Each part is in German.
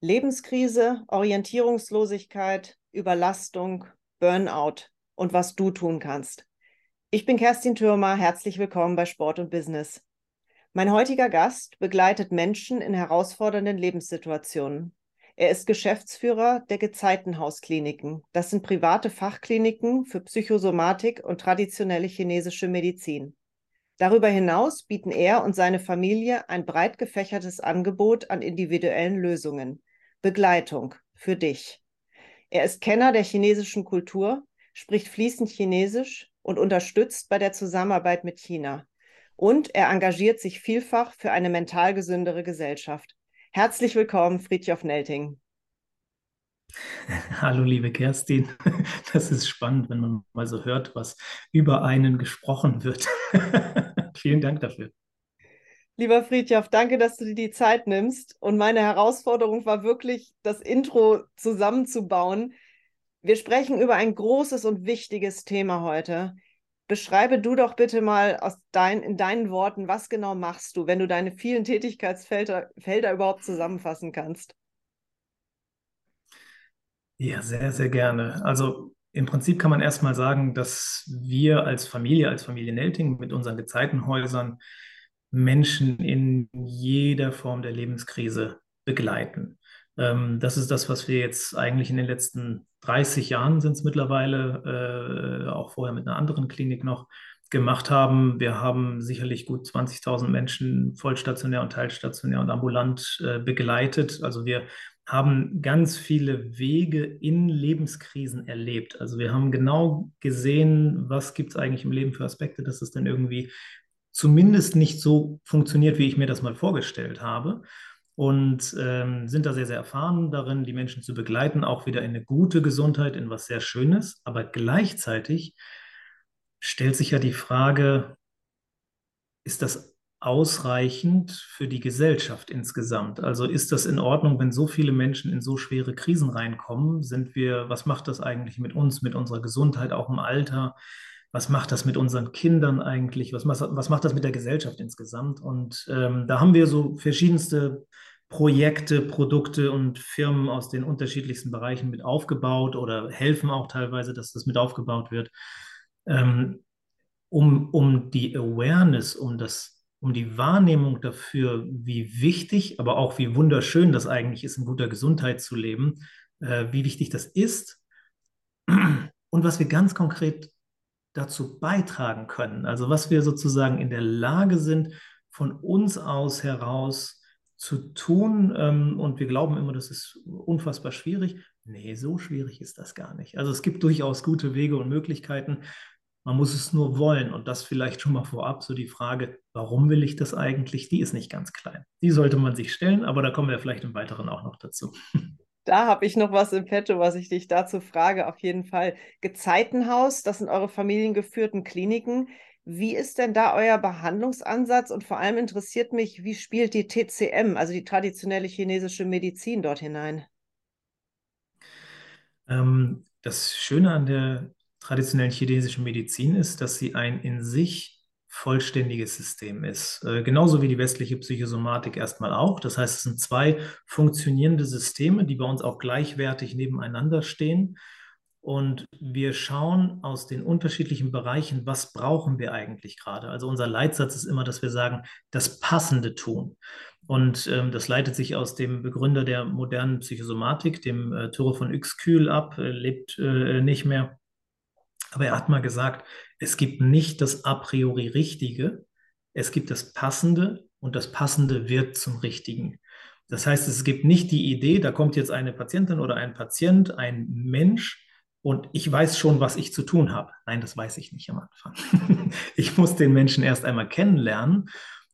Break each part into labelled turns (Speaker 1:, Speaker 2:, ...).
Speaker 1: Lebenskrise, Orientierungslosigkeit, Überlastung, Burnout und was du tun kannst. Ich bin Kerstin Thürmer, herzlich willkommen bei Sport und Business. Mein heutiger Gast begleitet Menschen in herausfordernden Lebenssituationen. Er ist Geschäftsführer der Gezeitenhauskliniken. Das sind private Fachkliniken für Psychosomatik und traditionelle chinesische Medizin. Darüber hinaus bieten er und seine Familie ein breit gefächertes Angebot an individuellen Lösungen. Begleitung für dich. Er ist Kenner der chinesischen Kultur, spricht fließend Chinesisch und unterstützt bei der Zusammenarbeit mit China. Und er engagiert sich vielfach für eine mental gesündere Gesellschaft. Herzlich willkommen, Friedjof Nelting.
Speaker 2: Hallo, liebe Kerstin. Das ist spannend, wenn man mal so hört, was über einen gesprochen wird. Vielen Dank dafür.
Speaker 1: Lieber Friedjof, danke, dass du dir die Zeit nimmst. Und meine Herausforderung war wirklich, das Intro zusammenzubauen. Wir sprechen über ein großes und wichtiges Thema heute. Beschreibe du doch bitte mal dein, in deinen Worten, was genau machst du, wenn du deine vielen Tätigkeitsfelder Felder überhaupt zusammenfassen kannst.
Speaker 2: Ja, sehr, sehr gerne. Also im Prinzip kann man erstmal sagen, dass wir als Familie, als Familie Nelting mit unseren Gezeitenhäusern Menschen in jeder Form der Lebenskrise begleiten. Ähm, das ist das, was wir jetzt eigentlich in den letzten 30 Jahren sind es mittlerweile, äh, auch vorher mit einer anderen Klinik noch, gemacht haben. Wir haben sicherlich gut 20.000 Menschen vollstationär und teilstationär und ambulant äh, begleitet. Also wir haben ganz viele Wege in Lebenskrisen erlebt. Also wir haben genau gesehen, was gibt es eigentlich im Leben für Aspekte, dass es dann irgendwie zumindest nicht so funktioniert, wie ich mir das mal vorgestellt habe. Und ähm, sind da sehr, sehr erfahren darin, die Menschen zu begleiten, auch wieder in eine gute Gesundheit, in was sehr Schönes. Aber gleichzeitig stellt sich ja die Frage, ist das ausreichend für die Gesellschaft insgesamt? Also ist das in Ordnung, wenn so viele Menschen in so schwere Krisen reinkommen? Sind wir, was macht das eigentlich mit uns, mit unserer Gesundheit, auch im Alter? Was macht das mit unseren Kindern eigentlich, was, was macht das mit der Gesellschaft insgesamt. Und ähm, da haben wir so verschiedenste Projekte, Produkte und Firmen aus den unterschiedlichsten Bereichen mit aufgebaut oder helfen auch teilweise, dass das mit aufgebaut wird, ähm, um, um die Awareness, um das um die Wahrnehmung dafür, wie wichtig, aber auch wie wunderschön das eigentlich ist, in guter Gesundheit zu leben, äh, wie wichtig das ist. Und was wir ganz konkret dazu beitragen können. Also was wir sozusagen in der Lage sind, von uns aus heraus zu tun. Ähm, und wir glauben immer, das ist unfassbar schwierig. Nee, so schwierig ist das gar nicht. Also es gibt durchaus gute Wege und Möglichkeiten. Man muss es nur wollen. Und das vielleicht schon mal vorab, so die Frage, warum will ich das eigentlich? Die ist nicht ganz klein. Die sollte man sich stellen, aber da kommen wir vielleicht im Weiteren auch noch dazu.
Speaker 1: Da habe ich noch was im Petto, was ich dich dazu frage. Auf jeden Fall. Gezeitenhaus, das sind eure familiengeführten Kliniken. Wie ist denn da euer Behandlungsansatz? Und vor allem interessiert mich, wie spielt die TCM, also die traditionelle chinesische Medizin, dort hinein?
Speaker 2: Ähm, das Schöne an der traditionellen chinesischen Medizin ist, dass sie ein in sich vollständiges System ist. Äh, genauso wie die westliche Psychosomatik erstmal auch. Das heißt, es sind zwei funktionierende Systeme, die bei uns auch gleichwertig nebeneinander stehen. Und wir schauen aus den unterschiedlichen Bereichen, was brauchen wir eigentlich gerade. Also unser Leitsatz ist immer, dass wir sagen, das Passende tun. Und ähm, das leitet sich aus dem Begründer der modernen Psychosomatik, dem äh, Tore von Uexküll ab, äh, lebt äh, nicht mehr. Aber er hat mal gesagt, es gibt nicht das a priori Richtige, es gibt das Passende und das Passende wird zum Richtigen. Das heißt, es gibt nicht die Idee, da kommt jetzt eine Patientin oder ein Patient, ein Mensch und ich weiß schon, was ich zu tun habe. Nein, das weiß ich nicht am Anfang. ich muss den Menschen erst einmal kennenlernen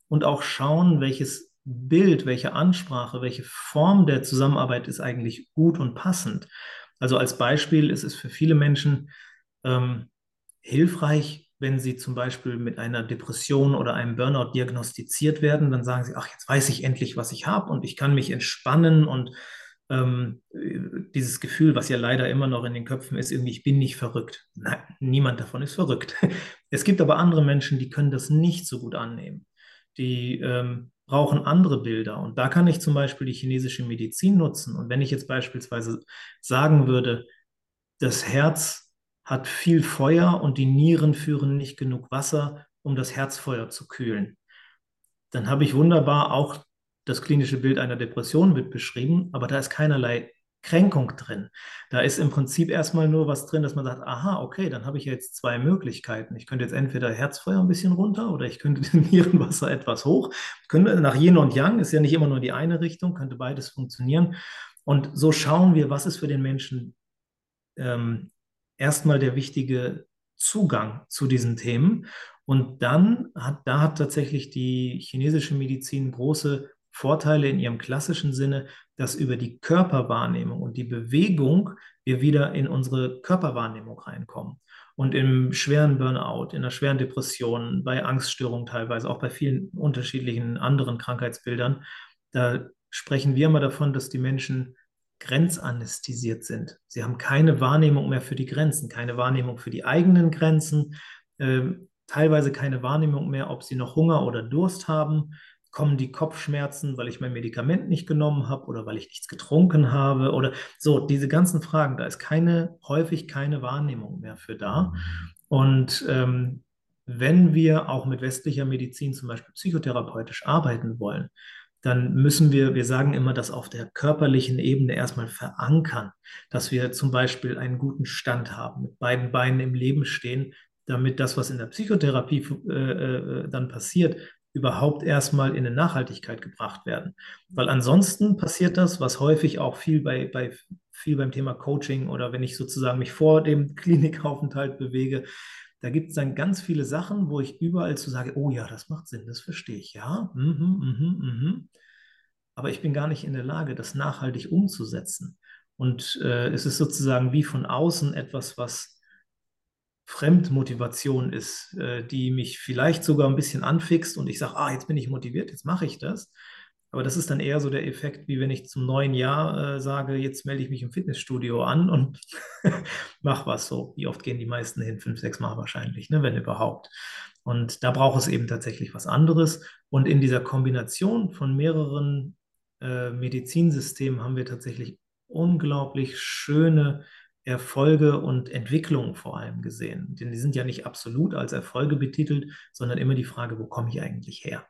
Speaker 2: und auch schauen, welches Bild, welche Ansprache, welche Form der Zusammenarbeit ist eigentlich gut und passend. Also als Beispiel ist es für viele Menschen ähm, hilfreich, wenn Sie zum Beispiel mit einer Depression oder einem Burnout diagnostiziert werden, dann sagen Sie, ach, jetzt weiß ich endlich, was ich habe und ich kann mich entspannen und ähm, dieses Gefühl, was ja leider immer noch in den Köpfen ist, irgendwie, ich bin nicht verrückt. Nein, niemand davon ist verrückt. Es gibt aber andere Menschen, die können das nicht so gut annehmen. Die ähm, brauchen andere Bilder. Und da kann ich zum Beispiel die chinesische Medizin nutzen. Und wenn ich jetzt beispielsweise sagen würde, das Herz hat viel Feuer und die Nieren führen nicht genug Wasser, um das Herzfeuer zu kühlen, dann habe ich wunderbar auch das klinische Bild einer Depression mit beschrieben, aber da ist keinerlei Kränkung drin. Da ist im Prinzip erstmal nur was drin, dass man sagt, aha, okay, dann habe ich jetzt zwei Möglichkeiten. Ich könnte jetzt entweder Herzfeuer ein bisschen runter oder ich könnte den Nierenwasser etwas hoch. Könnte, nach Yin und Yang ist ja nicht immer nur die eine Richtung, könnte beides funktionieren. Und so schauen wir, was ist für den Menschen ähm, erstmal der wichtige Zugang zu diesen Themen. Und dann hat, da hat tatsächlich die chinesische Medizin große Vorteile in ihrem klassischen Sinne, dass über die Körperwahrnehmung und die Bewegung wir wieder in unsere Körperwahrnehmung reinkommen. Und im schweren Burnout, in der schweren Depression, bei Angststörungen teilweise, auch bei vielen unterschiedlichen anderen Krankheitsbildern, da sprechen wir immer davon, dass die Menschen grenzanästhesiert sind. Sie haben keine Wahrnehmung mehr für die Grenzen, keine Wahrnehmung für die eigenen Grenzen, äh, teilweise keine Wahrnehmung mehr, ob sie noch Hunger oder Durst haben kommen die Kopfschmerzen, weil ich mein Medikament nicht genommen habe oder weil ich nichts getrunken habe oder so, diese ganzen Fragen, da ist keine, häufig keine Wahrnehmung mehr für da. Und ähm, wenn wir auch mit westlicher Medizin zum Beispiel psychotherapeutisch arbeiten wollen, dann müssen wir, wir sagen immer, das auf der körperlichen Ebene erstmal verankern, dass wir zum Beispiel einen guten Stand haben, mit beiden Beinen im Leben stehen, damit das, was in der Psychotherapie äh, äh, dann passiert, überhaupt erstmal in eine Nachhaltigkeit gebracht werden. Weil ansonsten passiert das, was häufig auch viel bei, bei viel beim Thema Coaching oder wenn ich sozusagen mich vor dem Klinikaufenthalt bewege, da gibt es dann ganz viele Sachen, wo ich überall zu sage, oh ja, das macht Sinn, das verstehe ich, ja. Mhm, mhm, mhm. Aber ich bin gar nicht in der Lage, das nachhaltig umzusetzen. Und äh, es ist sozusagen wie von außen etwas, was Fremdmotivation ist, äh, die mich vielleicht sogar ein bisschen anfixt und ich sage, ah, jetzt bin ich motiviert, jetzt mache ich das. Aber das ist dann eher so der Effekt, wie wenn ich zum neuen Jahr äh, sage, jetzt melde ich mich im Fitnessstudio an und mach was so. Wie oft gehen die meisten hin? Fünf, sechs Mal wahrscheinlich, ne, wenn überhaupt. Und da braucht es eben tatsächlich was anderes. Und in dieser Kombination von mehreren äh, Medizinsystemen haben wir tatsächlich unglaublich schöne Erfolge und Entwicklungen vor allem gesehen. Denn die sind ja nicht absolut als Erfolge betitelt, sondern immer die Frage, wo komme ich eigentlich her?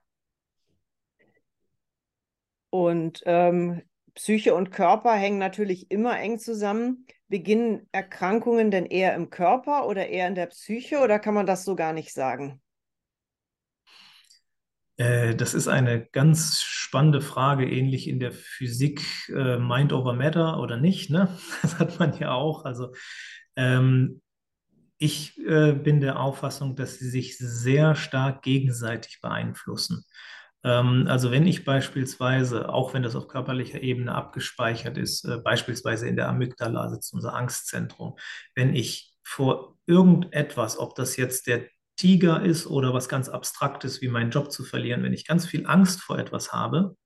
Speaker 1: Und ähm, Psyche und Körper hängen natürlich immer eng zusammen. Beginnen Erkrankungen denn eher im Körper oder eher in der Psyche oder kann man das so gar nicht sagen?
Speaker 2: Äh, das ist eine ganz spannende Frage, ähnlich in der Physik äh, Mind over Matter oder nicht. Ne? Das hat man ja auch. Also ähm, ich äh, bin der Auffassung, dass sie sich sehr stark gegenseitig beeinflussen. Ähm, also wenn ich beispielsweise, auch wenn das auf körperlicher Ebene abgespeichert ist, äh, beispielsweise in der Amygdala sitzt unser Angstzentrum, wenn ich vor irgendetwas, ob das jetzt der Tiger ist oder was ganz Abstraktes wie meinen Job zu verlieren, wenn ich ganz viel Angst vor etwas habe,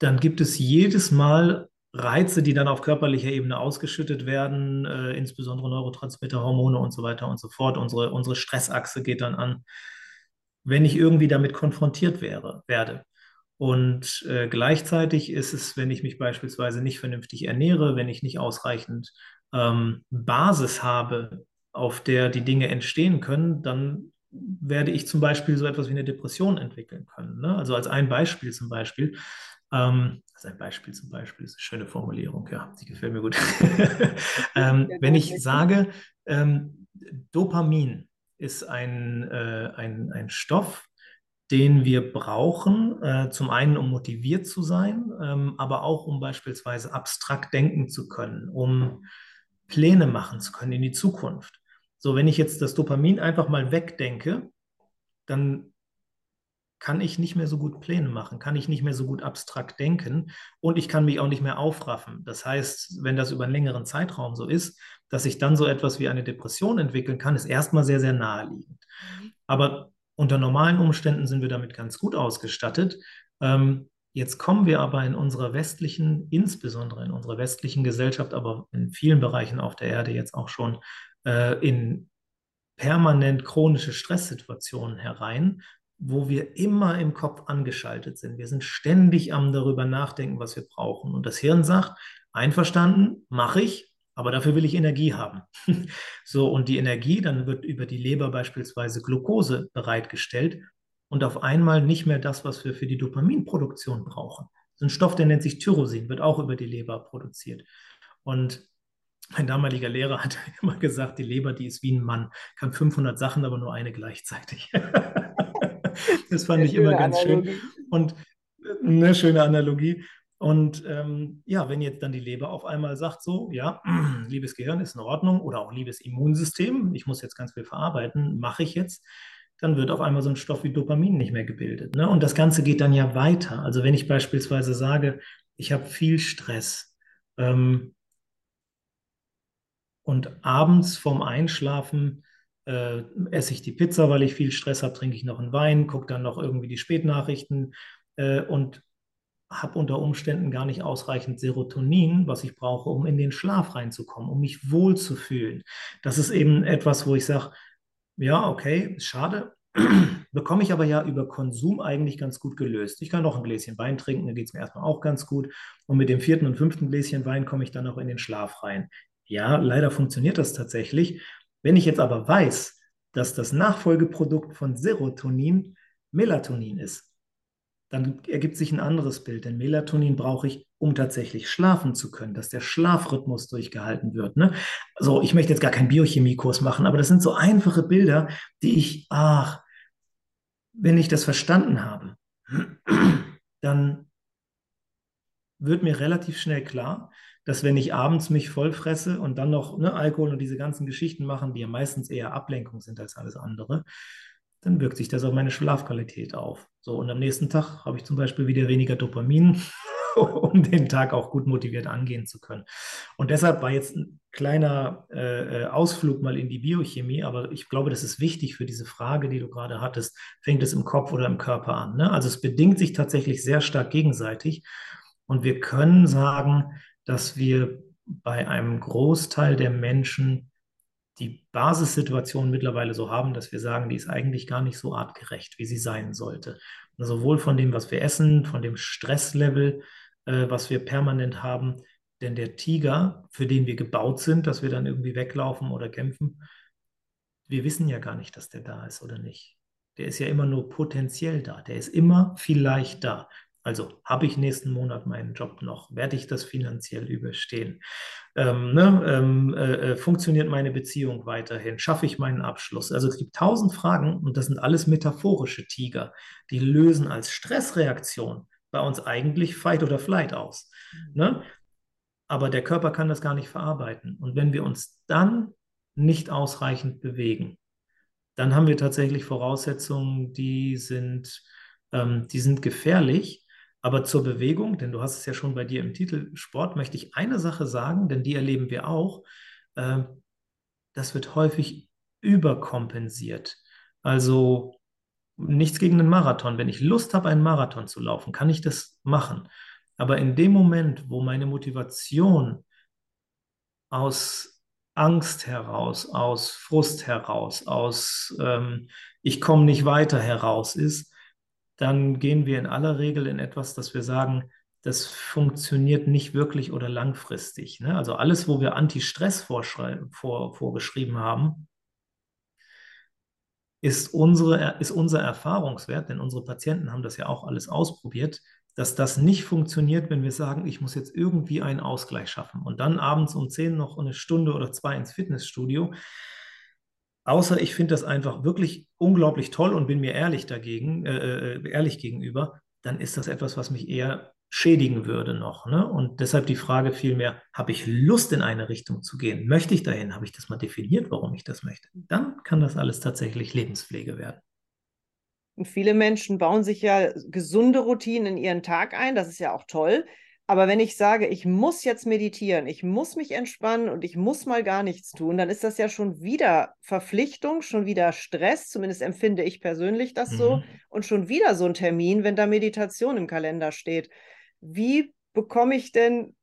Speaker 2: dann gibt es jedes Mal Reize, die dann auf körperlicher Ebene ausgeschüttet werden, äh, insbesondere Neurotransmitter, Hormone und so weiter und so fort. Unsere, unsere Stressachse geht dann an, wenn ich irgendwie damit konfrontiert wäre, werde. Und äh, gleichzeitig ist es, wenn ich mich beispielsweise nicht vernünftig ernähre, wenn ich nicht ausreichend ähm, Basis habe auf der die Dinge entstehen können, dann werde ich zum Beispiel so etwas wie eine Depression entwickeln können. Ne? Also als ein Beispiel zum Beispiel. Ähm, also ein Beispiel zum Beispiel ist eine schöne Formulierung, ja, die gefällt mir gut. ähm, wenn ich sage, ähm, Dopamin ist ein, äh, ein, ein Stoff, den wir brauchen, äh, zum einen, um motiviert zu sein, ähm, aber auch um beispielsweise abstrakt denken zu können, um Pläne machen zu können in die Zukunft. So, wenn ich jetzt das Dopamin einfach mal wegdenke, dann kann ich nicht mehr so gut Pläne machen, kann ich nicht mehr so gut abstrakt denken und ich kann mich auch nicht mehr aufraffen. Das heißt, wenn das über einen längeren Zeitraum so ist, dass ich dann so etwas wie eine Depression entwickeln kann, ist erstmal sehr, sehr naheliegend. Aber unter normalen Umständen sind wir damit ganz gut ausgestattet. Ähm, jetzt kommen wir aber in unserer westlichen, insbesondere in unserer westlichen Gesellschaft, aber in vielen Bereichen auf der Erde jetzt auch schon äh, in permanent chronische Stresssituationen herein, wo wir immer im Kopf angeschaltet sind. Wir sind ständig am darüber nachdenken, was wir brauchen. Und das Hirn sagt, einverstanden, mache ich, aber dafür will ich Energie haben. so, und die Energie, dann wird über die Leber beispielsweise Glucose bereitgestellt und auf einmal nicht mehr das, was wir für die Dopaminproduktion brauchen. So ein Stoff, der nennt sich Tyrosin, wird auch über die Leber produziert. Und mein damaliger Lehrer hat immer gesagt, die Leber, die ist wie ein Mann, kann 500 Sachen, aber nur eine gleichzeitig. das fand ich immer ganz Analogie. schön. Und eine schöne Analogie. Und ähm, ja, wenn jetzt dann die Leber auf einmal sagt, so, ja, liebes Gehirn ist in Ordnung oder auch liebes Immunsystem, ich muss jetzt ganz viel verarbeiten, mache ich jetzt, dann wird auf einmal so ein Stoff wie Dopamin nicht mehr gebildet. Ne? Und das Ganze geht dann ja weiter. Also wenn ich beispielsweise sage, ich habe viel Stress ähm, und abends vorm Einschlafen äh, esse ich die Pizza, weil ich viel Stress habe, trinke ich noch einen Wein, gucke dann noch irgendwie die Spätnachrichten äh, und habe unter Umständen gar nicht ausreichend Serotonin, was ich brauche, um in den Schlaf reinzukommen, um mich wohlzufühlen. Das ist eben etwas, wo ich sage, ja, okay, schade, bekomme ich aber ja über Konsum eigentlich ganz gut gelöst. Ich kann noch ein Gläschen Wein trinken, dann geht es mir erstmal auch ganz gut. Und mit dem vierten und fünften Gläschen Wein komme ich dann auch in den Schlaf rein. Ja, leider funktioniert das tatsächlich. Wenn ich jetzt aber weiß, dass das Nachfolgeprodukt von Serotonin Melatonin ist, dann ergibt sich ein anderes Bild. Denn Melatonin brauche ich, um tatsächlich schlafen zu können, dass der Schlafrhythmus durchgehalten wird. Ne? Also ich möchte jetzt gar keinen Biochemiekurs machen, aber das sind so einfache Bilder, die ich, ach, wenn ich das verstanden habe, dann wird mir relativ schnell klar, dass wenn ich abends mich vollfresse und dann noch ne, Alkohol und diese ganzen Geschichten machen, die ja meistens eher Ablenkung sind als alles andere, dann wirkt sich das auf meine Schlafqualität auf. So, und am nächsten Tag habe ich zum Beispiel wieder weniger Dopamin, um den Tag auch gut motiviert angehen zu können. Und deshalb war jetzt ein kleiner äh, äh, Ausflug mal in die Biochemie, aber ich glaube, das ist wichtig für diese Frage, die du gerade hattest. Fängt es im Kopf oder im Körper an? Ne? Also es bedingt sich tatsächlich sehr stark gegenseitig. Und wir können sagen, dass wir bei einem Großteil der Menschen die Basissituation mittlerweile so haben, dass wir sagen, die ist eigentlich gar nicht so artgerecht, wie sie sein sollte. sowohl von dem, was wir essen, von dem Stresslevel, äh, was wir permanent haben. Denn der Tiger, für den wir gebaut sind, dass wir dann irgendwie weglaufen oder kämpfen, wir wissen ja gar nicht, dass der da ist oder nicht. Der ist ja immer nur potenziell da. Der ist immer vielleicht da. Also habe ich nächsten Monat meinen Job noch? Werde ich das finanziell überstehen? Ähm, ne, ähm, äh, äh, funktioniert meine Beziehung weiterhin? Schaffe ich meinen Abschluss? Also es gibt tausend Fragen und das sind alles metaphorische Tiger. Die lösen als Stressreaktion bei uns eigentlich Fight oder Flight aus. Ne? Aber der Körper kann das gar nicht verarbeiten. Und wenn wir uns dann nicht ausreichend bewegen, dann haben wir tatsächlich Voraussetzungen, die sind, ähm, die sind gefährlich aber zur Bewegung, denn du hast es ja schon bei dir im Titel Sport, möchte ich eine Sache sagen, denn die erleben wir auch. Äh, das wird häufig überkompensiert. Also nichts gegen einen Marathon. Wenn ich Lust habe, einen Marathon zu laufen, kann ich das machen. Aber in dem Moment, wo meine Motivation aus Angst heraus, aus Frust heraus, aus ähm, ich komme nicht weiter heraus ist, dann gehen wir in aller Regel in etwas, dass wir sagen, das funktioniert nicht wirklich oder langfristig. Ne? Also alles, wo wir Anti-Stress vor, vorgeschrieben haben, ist, unsere, ist unser Erfahrungswert, denn unsere Patienten haben das ja auch alles ausprobiert, dass das nicht funktioniert, wenn wir sagen, ich muss jetzt irgendwie einen Ausgleich schaffen und dann abends um 10 noch eine Stunde oder zwei ins Fitnessstudio. Außer ich finde das einfach wirklich unglaublich toll und bin mir ehrlich dagegen, äh, äh, ehrlich gegenüber, dann ist das etwas, was mich eher schädigen würde noch. Ne? Und deshalb die Frage vielmehr, habe ich Lust in eine Richtung zu gehen? Möchte ich dahin? Habe ich das mal definiert, warum ich das möchte? Dann kann das alles tatsächlich Lebenspflege werden.
Speaker 1: Und viele Menschen bauen sich ja gesunde Routinen in ihren Tag ein. Das ist ja auch toll. Aber wenn ich sage, ich muss jetzt meditieren, ich muss mich entspannen und ich muss mal gar nichts tun, dann ist das ja schon wieder Verpflichtung, schon wieder Stress, zumindest empfinde ich persönlich das mhm. so, und schon wieder so ein Termin, wenn da Meditation im Kalender steht. Wie bekomme ich denn,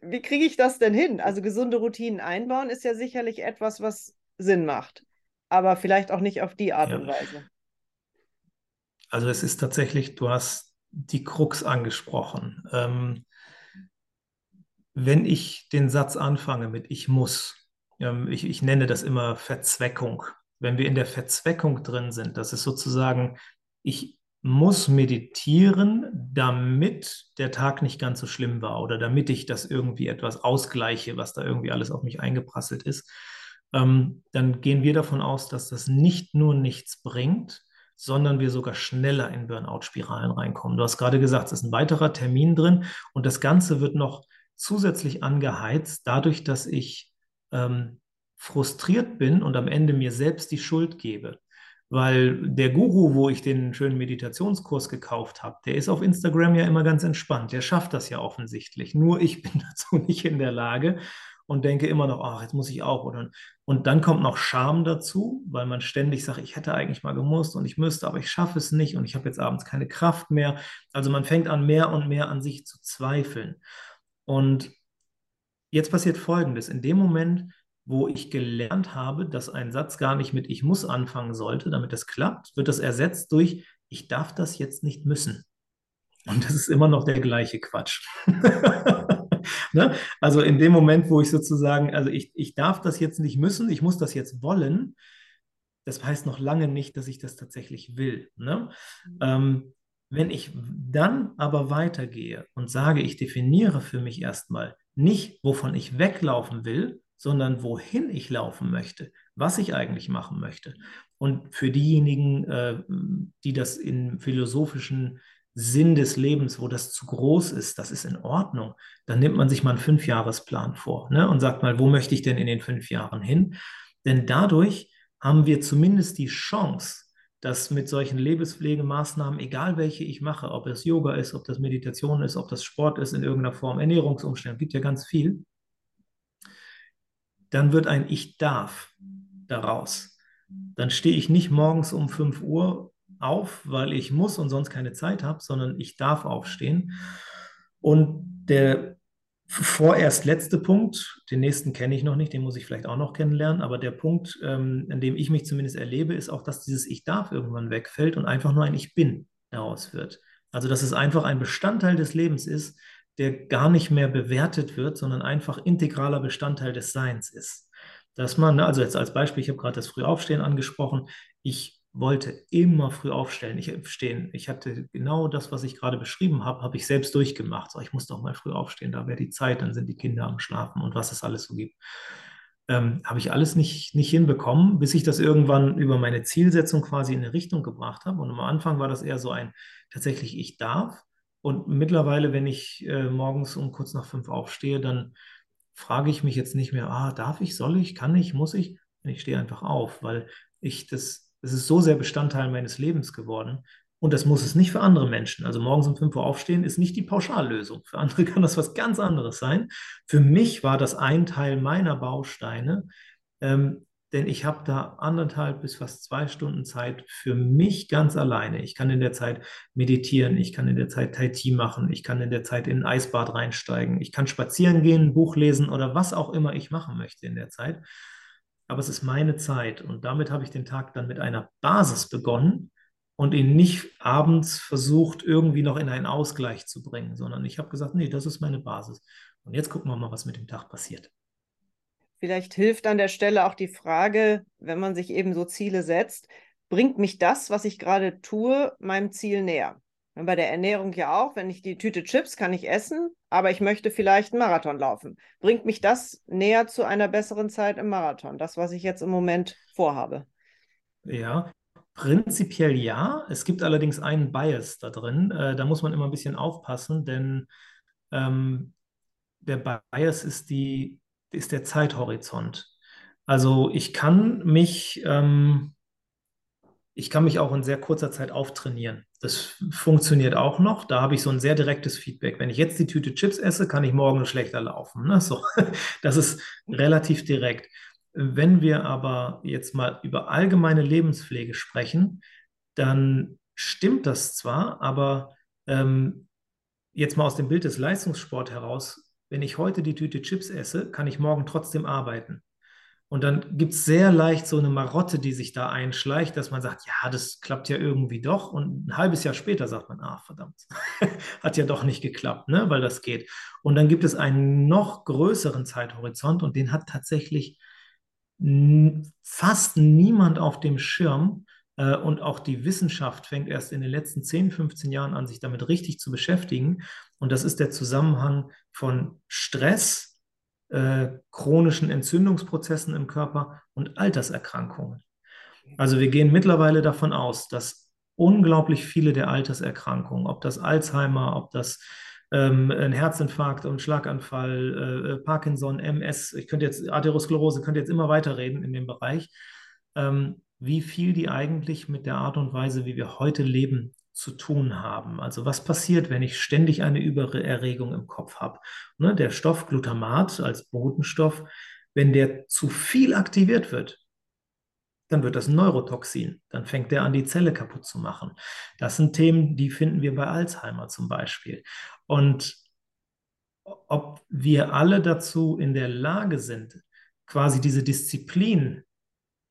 Speaker 1: wie kriege ich das denn hin? Also gesunde Routinen einbauen ist ja sicherlich etwas, was Sinn macht, aber vielleicht auch nicht auf die Art ja. und Weise.
Speaker 2: Also es ist tatsächlich, du hast die Krux angesprochen. Ähm, wenn ich den Satz anfange mit ich muss, ähm, ich, ich nenne das immer Verzweckung. Wenn wir in der Verzweckung drin sind, das ist sozusagen, ich muss meditieren, damit der Tag nicht ganz so schlimm war oder damit ich das irgendwie etwas ausgleiche, was da irgendwie alles auf mich eingeprasselt ist, ähm, dann gehen wir davon aus, dass das nicht nur nichts bringt, sondern wir sogar schneller in Burnout-Spiralen reinkommen. Du hast gerade gesagt, es ist ein weiterer Termin drin und das Ganze wird noch zusätzlich angeheizt dadurch, dass ich ähm, frustriert bin und am Ende mir selbst die Schuld gebe. Weil der Guru, wo ich den schönen Meditationskurs gekauft habe, der ist auf Instagram ja immer ganz entspannt. Der schafft das ja offensichtlich. Nur ich bin dazu nicht in der Lage und denke immer noch, ach, jetzt muss ich auch. Oder, und dann kommt noch Scham dazu, weil man ständig sagt, ich hätte eigentlich mal gemusst und ich müsste, aber ich schaffe es nicht und ich habe jetzt abends keine Kraft mehr. Also man fängt an, mehr und mehr an sich zu zweifeln. Und jetzt passiert Folgendes. In dem Moment, wo ich gelernt habe, dass ein Satz gar nicht mit ich muss anfangen sollte, damit das klappt, wird das ersetzt durch ich darf das jetzt nicht müssen. Und das ist immer noch der gleiche Quatsch. ne? Also in dem Moment, wo ich sozusagen, also ich, ich darf das jetzt nicht müssen, ich muss das jetzt wollen, das heißt noch lange nicht, dass ich das tatsächlich will. Ne? Mhm. Ähm, wenn ich dann aber weitergehe und sage, ich definiere für mich erstmal nicht, wovon ich weglaufen will, sondern wohin ich laufen möchte, was ich eigentlich machen möchte. Und für diejenigen, äh, die das in philosophischen Sinn des Lebens, wo das zu groß ist, das ist in Ordnung. Dann nimmt man sich mal einen Fünfjahresplan vor ne, und sagt mal, wo möchte ich denn in den fünf Jahren hin? Denn dadurch haben wir zumindest die Chance, dass mit solchen Lebenspflegemaßnahmen, egal welche ich mache, ob es Yoga ist, ob das Meditation ist, ob das Sport ist in irgendeiner Form, Ernährungsumstellung, gibt ja ganz viel, dann wird ein Ich darf daraus. Dann stehe ich nicht morgens um 5 Uhr auf, weil ich muss und sonst keine Zeit habe, sondern ich darf aufstehen. Und der vorerst letzte Punkt, den nächsten kenne ich noch nicht, den muss ich vielleicht auch noch kennenlernen, aber der Punkt, ähm, an dem ich mich zumindest erlebe, ist auch, dass dieses Ich darf irgendwann wegfällt und einfach nur ein Ich bin daraus wird. Also, dass es einfach ein Bestandteil des Lebens ist, der gar nicht mehr bewertet wird, sondern einfach integraler Bestandteil des Seins ist. Dass man, ne, also jetzt als Beispiel, ich habe gerade das Frühaufstehen angesprochen, ich wollte immer früh aufstellen. Ich stehen. Ich hatte genau das, was ich gerade beschrieben habe, habe ich selbst durchgemacht. So, ich muss doch mal früh aufstehen, da wäre die Zeit, dann sind die Kinder am Schlafen und was es alles so gibt. Ähm, habe ich alles nicht, nicht hinbekommen, bis ich das irgendwann über meine Zielsetzung quasi in eine Richtung gebracht habe. Und am Anfang war das eher so ein tatsächlich, ich darf. Und mittlerweile, wenn ich äh, morgens um kurz nach fünf aufstehe, dann frage ich mich jetzt nicht mehr, ah, darf ich, soll ich, kann ich, muss ich? Ich stehe einfach auf, weil ich das es ist so sehr Bestandteil meines Lebens geworden. Und das muss es nicht für andere Menschen. Also morgens um 5 Uhr aufstehen ist nicht die Pauschallösung. Für andere kann das was ganz anderes sein. Für mich war das ein Teil meiner Bausteine, ähm, denn ich habe da anderthalb bis fast zwei Stunden Zeit für mich ganz alleine. Ich kann in der Zeit meditieren, ich kann in der Zeit Tai Chi machen, ich kann in der Zeit in ein Eisbad reinsteigen, ich kann spazieren gehen, ein Buch lesen oder was auch immer ich machen möchte in der Zeit aber es ist meine Zeit. Und damit habe ich den Tag dann mit einer Basis begonnen und ihn nicht abends versucht, irgendwie noch in einen Ausgleich zu bringen, sondern ich habe gesagt, nee, das ist meine Basis. Und jetzt gucken wir mal, was mit dem Tag passiert.
Speaker 1: Vielleicht hilft an der Stelle auch die Frage, wenn man sich eben so Ziele setzt, bringt mich das, was ich gerade tue, meinem Ziel näher? Bei der Ernährung ja auch, wenn ich die Tüte Chips kann ich essen, aber ich möchte vielleicht einen Marathon laufen. Bringt mich das näher zu einer besseren Zeit im Marathon, das, was ich jetzt im Moment vorhabe?
Speaker 2: Ja, prinzipiell ja. Es gibt allerdings einen Bias da drin. Äh, da muss man immer ein bisschen aufpassen, denn ähm, der Bias ist, die, ist der Zeithorizont. Also ich kann mich ähm, ich kann mich auch in sehr kurzer Zeit auftrainieren. Das funktioniert auch noch. Da habe ich so ein sehr direktes Feedback. Wenn ich jetzt die Tüte Chips esse, kann ich morgen schlechter laufen. Ne? So, das ist relativ direkt. Wenn wir aber jetzt mal über allgemeine Lebenspflege sprechen, dann stimmt das zwar, aber ähm, jetzt mal aus dem Bild des Leistungssport heraus, wenn ich heute die Tüte Chips esse, kann ich morgen trotzdem arbeiten. Und dann gibt es sehr leicht so eine Marotte, die sich da einschleicht, dass man sagt, ja, das klappt ja irgendwie doch. Und ein halbes Jahr später sagt man, ah, verdammt, hat ja doch nicht geklappt, ne? weil das geht. Und dann gibt es einen noch größeren Zeithorizont und den hat tatsächlich fast niemand auf dem Schirm. Äh, und auch die Wissenschaft fängt erst in den letzten 10, 15 Jahren an, sich damit richtig zu beschäftigen. Und das ist der Zusammenhang von Stress, äh, chronischen Entzündungsprozessen im Körper und Alterserkrankungen. Also wir gehen mittlerweile davon aus, dass unglaublich viele der Alterserkrankungen, ob das Alzheimer, ob das ähm, ein Herzinfarkt und Schlaganfall, äh, Parkinson, MS, ich könnte jetzt Atherosklerose, könnte jetzt immer weiterreden in dem Bereich, ähm, wie viel die eigentlich mit der Art und Weise, wie wir heute leben, zu tun haben. Also was passiert, wenn ich ständig eine Übererregung im Kopf habe? Ne, der Stoff Glutamat als Botenstoff, wenn der zu viel aktiviert wird, dann wird das ein Neurotoxin. Dann fängt der an, die Zelle kaputt zu machen. Das sind Themen, die finden wir bei Alzheimer zum Beispiel. Und ob wir alle dazu in der Lage sind, quasi diese Disziplin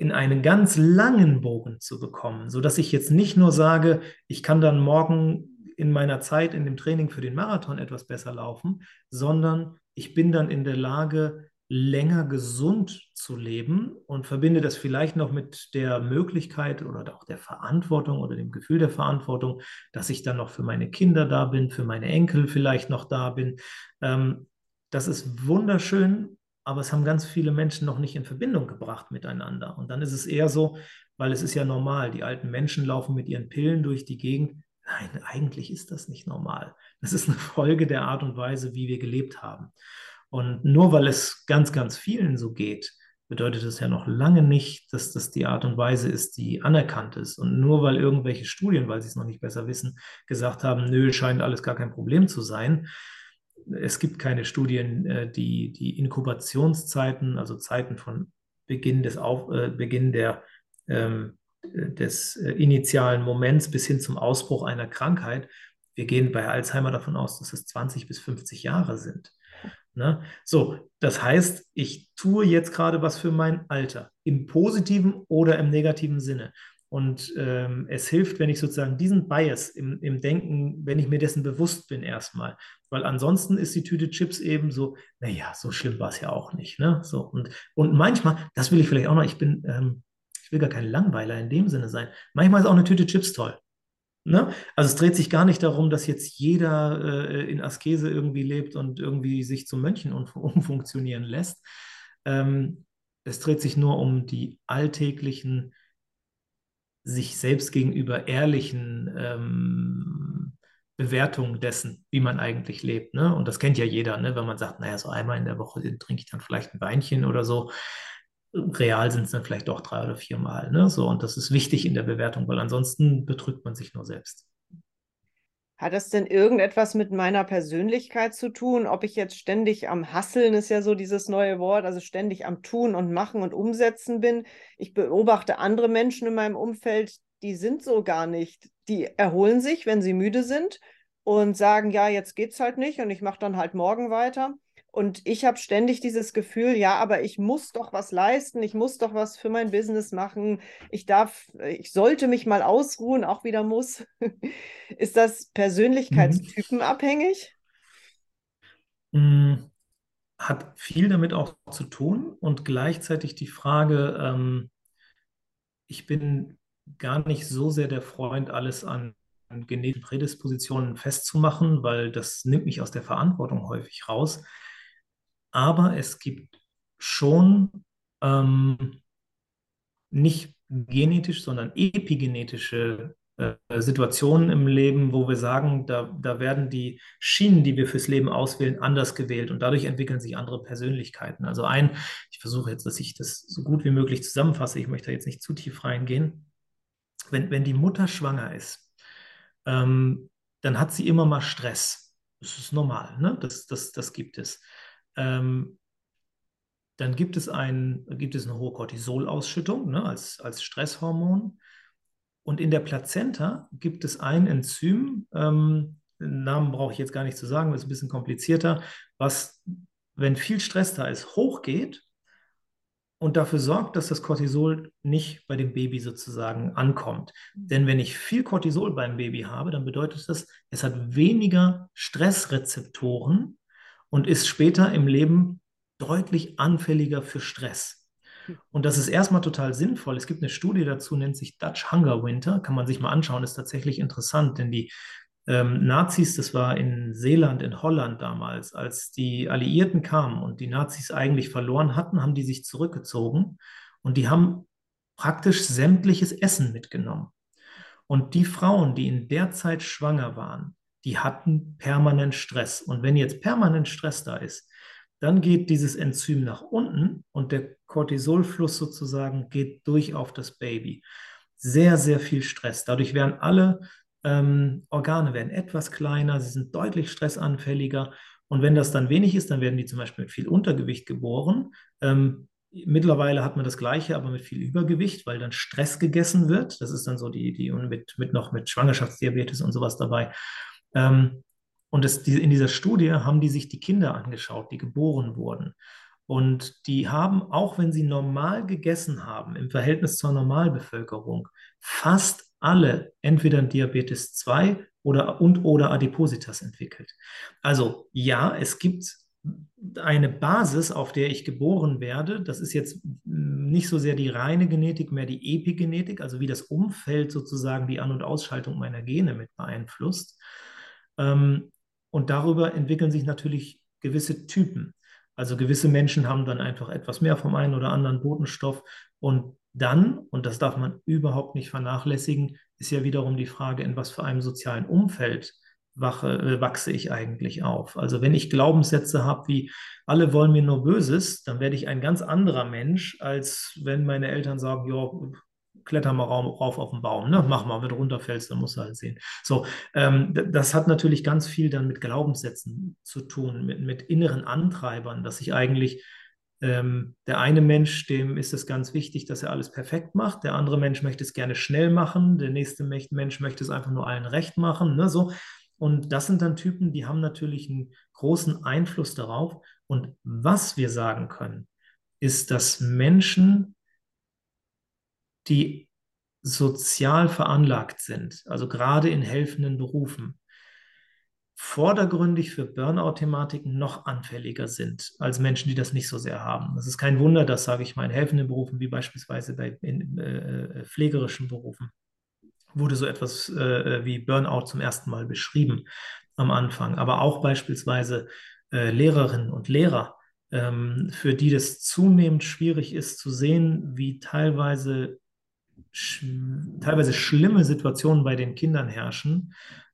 Speaker 2: in einen ganz langen Bogen zu bekommen, sodass ich jetzt nicht nur sage, ich kann dann morgen in meiner Zeit in dem Training für den Marathon etwas besser laufen, sondern ich bin dann in der Lage, länger gesund zu leben und verbinde das vielleicht noch mit der Möglichkeit oder auch der Verantwortung oder dem Gefühl der Verantwortung, dass ich dann noch für meine Kinder da bin, für meine Enkel vielleicht noch da bin. Ähm, das ist wunderschön aber es haben ganz viele Menschen noch nicht in Verbindung gebracht miteinander. Und dann ist es eher so, weil es ist ja normal, die alten Menschen laufen mit ihren Pillen durch die Gegend. Nein, eigentlich ist das nicht normal. Das ist eine Folge der Art und Weise, wie wir gelebt haben. Und nur weil es ganz, ganz vielen so geht, bedeutet es ja noch lange nicht, dass das die Art und Weise ist, die anerkannt ist. Und nur weil irgendwelche Studien, weil sie es noch nicht besser wissen, gesagt haben, nö, scheint alles gar kein Problem zu sein, es gibt keine Studien, äh, die die Inkubationszeiten, also Zeiten von Beginn des Auf, äh, Beginn der, ähm, des äh, initialen Moments bis hin zum Ausbruch einer Krankheit. Wir gehen bei Alzheimer davon aus, dass es 20 bis 50 Jahre sind. Ne? So, das heißt, ich tue jetzt gerade was für mein Alter, im positiven oder im negativen Sinne. Und ähm, es hilft, wenn ich sozusagen diesen Bias im, im Denken, wenn ich mir dessen bewusst bin erstmal. Weil ansonsten ist die Tüte Chips eben so, naja, so schlimm war es ja auch nicht. Ne? So, und, und manchmal, das will ich vielleicht auch noch, ich bin, ähm, ich will gar kein Langweiler in dem Sinne sein. Manchmal ist auch eine Tüte Chips toll. Ne? Also es dreht sich gar nicht darum, dass jetzt jeder äh, in Askese irgendwie lebt und irgendwie sich zum Mönchen umfunktionieren lässt. Ähm, es dreht sich nur um die alltäglichen sich selbst gegenüber ehrlichen ähm, Bewertungen dessen, wie man eigentlich lebt. Ne? Und das kennt ja jeder, ne? wenn man sagt, naja, so einmal in der Woche trinke ich dann vielleicht ein Weinchen oder so. Real sind es dann vielleicht doch drei oder vier Mal. Ne? So, und das ist wichtig in der Bewertung, weil ansonsten betrügt man sich nur selbst.
Speaker 1: Hat das denn irgendetwas mit meiner Persönlichkeit zu tun? Ob ich jetzt ständig am Hasseln ist ja so dieses neue Wort, also ständig am Tun und Machen und Umsetzen bin. Ich beobachte andere Menschen in meinem Umfeld, die sind so gar nicht. Die erholen sich, wenn sie müde sind und sagen, ja, jetzt geht's halt nicht und ich mache dann halt morgen weiter. Und ich habe ständig dieses Gefühl, ja, aber ich muss doch was leisten, ich muss doch was für mein Business machen, ich darf, ich sollte mich mal ausruhen, auch wieder muss. Ist das persönlichkeitstypenabhängig?
Speaker 2: Mhm. Hat viel damit auch zu tun und gleichzeitig die Frage, ähm, ich bin gar nicht so sehr der Freund, alles an genetischen Prädispositionen festzumachen, weil das nimmt mich aus der Verantwortung häufig raus. Aber es gibt schon ähm, nicht genetisch, sondern epigenetische äh, Situationen im Leben, wo wir sagen, da, da werden die Schienen, die wir fürs Leben auswählen, anders gewählt und dadurch entwickeln sich andere Persönlichkeiten. Also ein, ich versuche jetzt, dass ich das so gut wie möglich zusammenfasse, ich möchte jetzt nicht zu tief reingehen. Wenn, wenn die Mutter schwanger ist, ähm, dann hat sie immer mal Stress. Das ist normal, ne? das, das, das gibt es ähm, dann gibt es, ein, gibt es eine hohe Cortisolausschüttung ne, als, als Stresshormon. Und in der Plazenta gibt es ein Enzym, ähm, den Namen brauche ich jetzt gar nicht zu sagen, das ist ein bisschen komplizierter, was, wenn viel Stress da ist, hochgeht und dafür sorgt, dass das Cortisol nicht bei dem Baby sozusagen ankommt. Denn wenn ich viel Cortisol beim Baby habe, dann bedeutet das, es hat weniger Stressrezeptoren und ist später im Leben deutlich anfälliger für Stress. Und das ist erstmal total sinnvoll. Es gibt eine Studie dazu, nennt sich Dutch Hunger Winter, kann man sich mal anschauen, ist tatsächlich interessant, denn die ähm, Nazis, das war in Seeland, in Holland damals, als die Alliierten kamen und die Nazis eigentlich verloren hatten, haben die sich zurückgezogen und die haben praktisch sämtliches Essen mitgenommen. Und die Frauen, die in der Zeit schwanger waren, die hatten permanent Stress. Und wenn jetzt permanent Stress da ist, dann geht dieses Enzym nach unten und der Cortisolfluss sozusagen geht durch auf das Baby. Sehr, sehr viel Stress. Dadurch werden alle ähm, Organe werden etwas kleiner, sie sind deutlich stressanfälliger. Und wenn das dann wenig ist, dann werden die zum Beispiel mit viel Untergewicht geboren. Ähm, mittlerweile hat man das Gleiche, aber mit viel Übergewicht, weil dann Stress gegessen wird. Das ist dann so die, die und mit, mit noch mit Schwangerschaftsdiabetes und sowas dabei. Ähm, und das, die, in dieser Studie haben die sich die Kinder angeschaut, die geboren wurden. Und die haben, auch wenn sie normal gegessen haben, im Verhältnis zur Normalbevölkerung, fast alle entweder Diabetes 2 oder, und oder Adipositas entwickelt. Also ja, es gibt eine Basis, auf der ich geboren werde. Das ist jetzt nicht so sehr die reine Genetik, mehr die Epigenetik, also wie das Umfeld sozusagen die An- und Ausschaltung meiner Gene mit beeinflusst. Ähm, und darüber entwickeln sich natürlich gewisse Typen. Also gewisse Menschen haben dann einfach etwas mehr vom einen oder anderen Botenstoff und dann, und das darf man überhaupt nicht vernachlässigen, ist ja wiederum die Frage, in was für einem sozialen Umfeld wache, äh, wachse ich eigentlich auf. Also wenn ich Glaubenssätze habe wie, alle wollen mir nur Böses, dann werde ich ein ganz anderer Mensch, als wenn meine Eltern sagen, ja, kletter mal rauf auf den Baum, ne? mach mal, wenn du runterfällst, dann musst du halt sehen. So, ähm, das hat natürlich ganz viel dann mit Glaubenssätzen zu tun, mit, mit inneren Antreibern, dass ich eigentlich ähm, der eine Mensch, dem ist es ganz wichtig, dass er alles perfekt macht. Der andere Mensch möchte es gerne schnell machen. Der nächste Mensch möchte es einfach nur allen recht machen. Ne? So. Und das sind dann Typen, die haben natürlich einen großen Einfluss darauf. Und was wir sagen können, ist, dass Menschen, die sozial veranlagt sind, also gerade in helfenden Berufen, vordergründig für Burnout-Thematiken noch anfälliger sind als Menschen, die das nicht so sehr haben. Es ist kein Wunder, dass, sage ich mal, in helfenden Berufen, wie beispielsweise bei in, äh, pflegerischen Berufen, wurde so etwas äh, wie Burnout zum ersten Mal beschrieben am Anfang. Aber auch beispielsweise äh, Lehrerinnen und Lehrer, ähm, für die das zunehmend schwierig ist zu sehen, wie teilweise, sch teilweise schlimme Situationen bei den Kindern herrschen,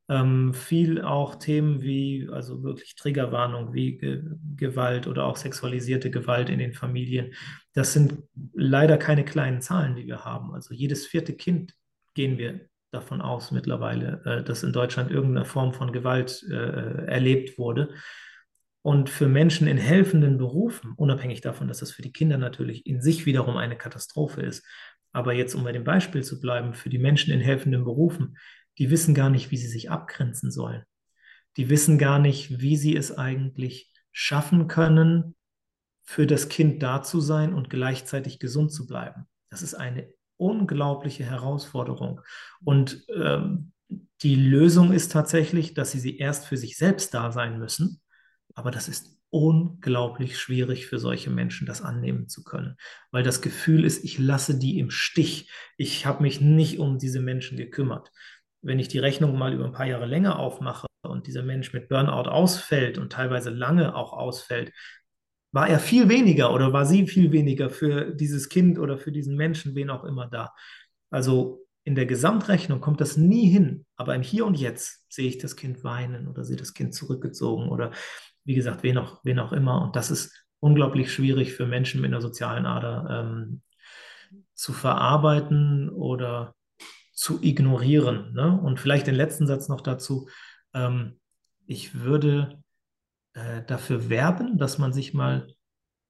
Speaker 2: ähm, viel auch Themen wie, also wirklich Triggerwarnung, wie Ge Gewalt oder auch sexualisierte Gewalt in den Familien. Das sind leider keine kleinen Zahlen, die wir haben. Also jedes vierte Kind gehen wir davon aus mittlerweile, äh, dass in Deutschland irgendeine Form von Gewalt äh, erlebt wurde. Und für Menschen in helfenden Berufen, unabhängig davon, dass das für die Kinder natürlich in sich wiederum eine Katastrophe ist, aber jetzt, um bei dem Beispiel zu bleiben, für die Menschen in helfenden Berufen die wissen gar nicht, wie sie sich abgrenzen sollen. Die wissen gar nicht, wie sie es eigentlich schaffen können, für das Kind da zu sein und gleichzeitig gesund zu bleiben. Das ist eine unglaubliche Herausforderung. Und ähm, die Lösung ist tatsächlich, dass sie, sie erst für sich selbst da sein müssen. Aber das ist unglaublich schwierig für solche Menschen, das annehmen zu können, weil das Gefühl ist, ich lasse die im Stich. Ich habe mich nicht um diese Menschen gekümmert wenn ich die Rechnung mal über ein paar Jahre länger aufmache und dieser Mensch mit Burnout ausfällt und teilweise lange auch ausfällt, war er viel weniger oder war sie viel weniger für dieses Kind oder für diesen Menschen, wen auch immer da. Also in der Gesamtrechnung kommt das nie hin, aber im Hier und Jetzt sehe ich das Kind weinen oder sehe das Kind zurückgezogen oder wie gesagt, wen auch, wen auch immer. Und das ist unglaublich schwierig für Menschen mit einer sozialen Ader ähm, zu verarbeiten oder zu ignorieren. Ne? Und vielleicht den letzten Satz noch dazu. Ähm, ich würde äh, dafür werben, dass man sich mal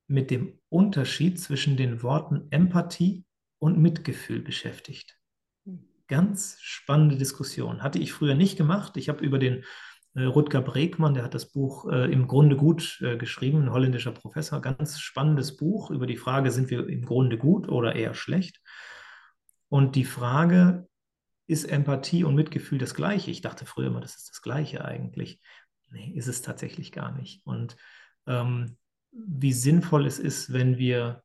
Speaker 2: mit dem Unterschied zwischen den Worten Empathie und Mitgefühl beschäftigt. Ganz spannende Diskussion. Hatte ich früher nicht gemacht. Ich habe über den Rutger Bregmann, der hat das Buch äh, im Grunde gut äh, geschrieben, ein holländischer Professor, ganz spannendes Buch über die Frage, sind wir im Grunde gut oder eher schlecht? Und die Frage, ist Empathie und Mitgefühl das Gleiche? Ich dachte früher immer, das ist das Gleiche eigentlich. Nee, ist es tatsächlich gar nicht. Und ähm, wie sinnvoll es ist, wenn wir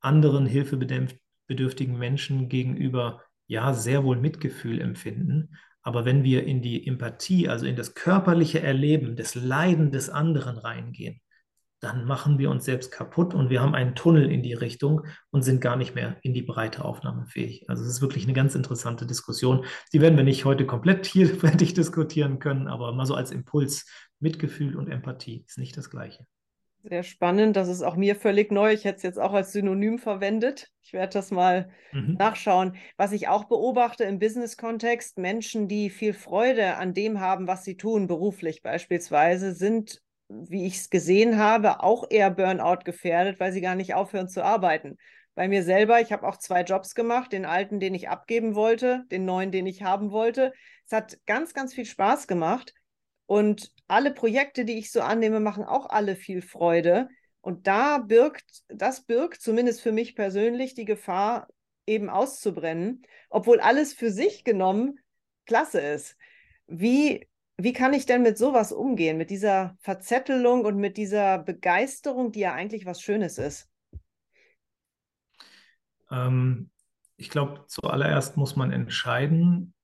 Speaker 2: anderen hilfebedürftigen Menschen gegenüber ja sehr wohl Mitgefühl empfinden, aber wenn wir in die Empathie, also in das körperliche Erleben des Leiden des anderen reingehen, dann machen wir uns selbst kaputt und wir haben einen Tunnel in die Richtung und sind gar nicht mehr in die Breite aufnahmefähig. Also es ist wirklich eine ganz interessante Diskussion. Die werden wir nicht heute komplett hier fertig diskutieren können, aber mal so als Impuls. Mitgefühl und Empathie ist nicht das Gleiche.
Speaker 1: Sehr spannend. Das ist auch mir völlig neu. Ich hätte es jetzt auch als Synonym verwendet. Ich werde das mal mhm. nachschauen. Was ich auch beobachte im Business-Kontext, Menschen, die viel Freude an dem haben, was sie tun, beruflich beispielsweise, sind wie ich es gesehen habe, auch eher Burnout gefährdet, weil sie gar nicht aufhören zu arbeiten. Bei mir selber, ich habe auch zwei Jobs gemacht, den alten, den ich abgeben wollte, den neuen, den ich haben wollte. Es hat ganz, ganz viel Spaß gemacht. Und alle Projekte, die ich so annehme, machen auch alle viel Freude. Und da birgt, das birgt zumindest für mich persönlich die Gefahr, eben auszubrennen, obwohl alles für sich genommen klasse ist. Wie wie kann ich denn mit sowas umgehen, mit dieser Verzettelung und mit dieser Begeisterung, die ja eigentlich was Schönes ist?
Speaker 2: Ähm, ich glaube, zuallererst muss man entscheiden,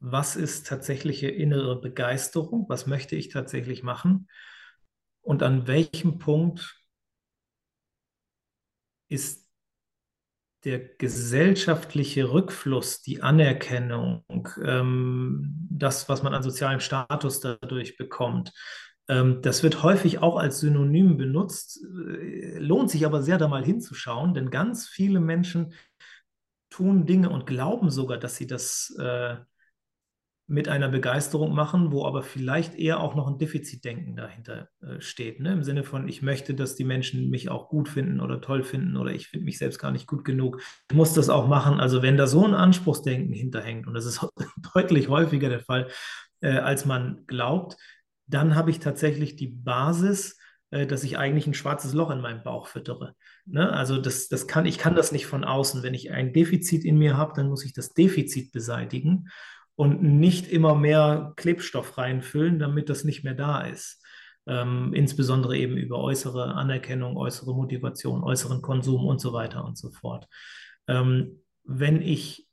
Speaker 2: was ist tatsächliche innere Begeisterung, was möchte ich tatsächlich machen und an welchem Punkt ist der gesellschaftliche Rückfluss, die Anerkennung, ähm, das, was man an sozialem Status dadurch bekommt, ähm, das wird häufig auch als Synonym benutzt, äh, lohnt sich aber sehr, da mal hinzuschauen, denn ganz viele Menschen tun Dinge und glauben sogar, dass sie das äh, mit einer Begeisterung machen, wo aber vielleicht eher auch noch ein Defizitdenken dahinter äh, steht. Ne? Im Sinne von, ich möchte, dass die Menschen mich auch gut finden oder toll finden oder ich finde mich selbst gar nicht gut genug. Ich muss das auch machen. Also wenn da so ein Anspruchsdenken hinterhängt, und das ist deutlich häufiger der Fall, äh, als man glaubt, dann habe ich tatsächlich die Basis, äh, dass ich eigentlich ein schwarzes Loch in meinem Bauch füttere. Ne? Also das, das kann, ich kann das nicht von außen. Wenn ich ein Defizit in mir habe, dann muss ich das Defizit beseitigen und nicht immer mehr Klebstoff reinfüllen, damit das nicht mehr da ist. Ähm, insbesondere eben über äußere Anerkennung, äußere Motivation, äußeren Konsum und so weiter und so fort. Ähm, wenn ich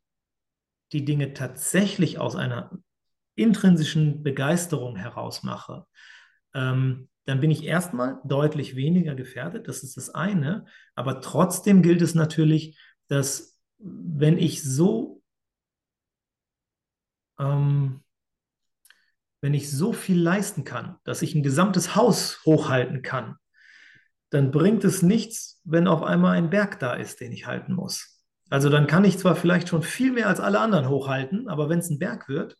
Speaker 2: die Dinge tatsächlich aus einer intrinsischen Begeisterung heraus mache, ähm, dann bin ich erstmal deutlich weniger gefährdet. Das ist das eine. Aber trotzdem gilt es natürlich, dass wenn ich so ähm, wenn ich so viel leisten kann, dass ich ein gesamtes Haus hochhalten kann, dann bringt es nichts, wenn auf einmal ein Berg da ist, den ich halten muss. Also dann kann ich zwar vielleicht schon viel mehr als alle anderen hochhalten, aber wenn es ein Berg wird,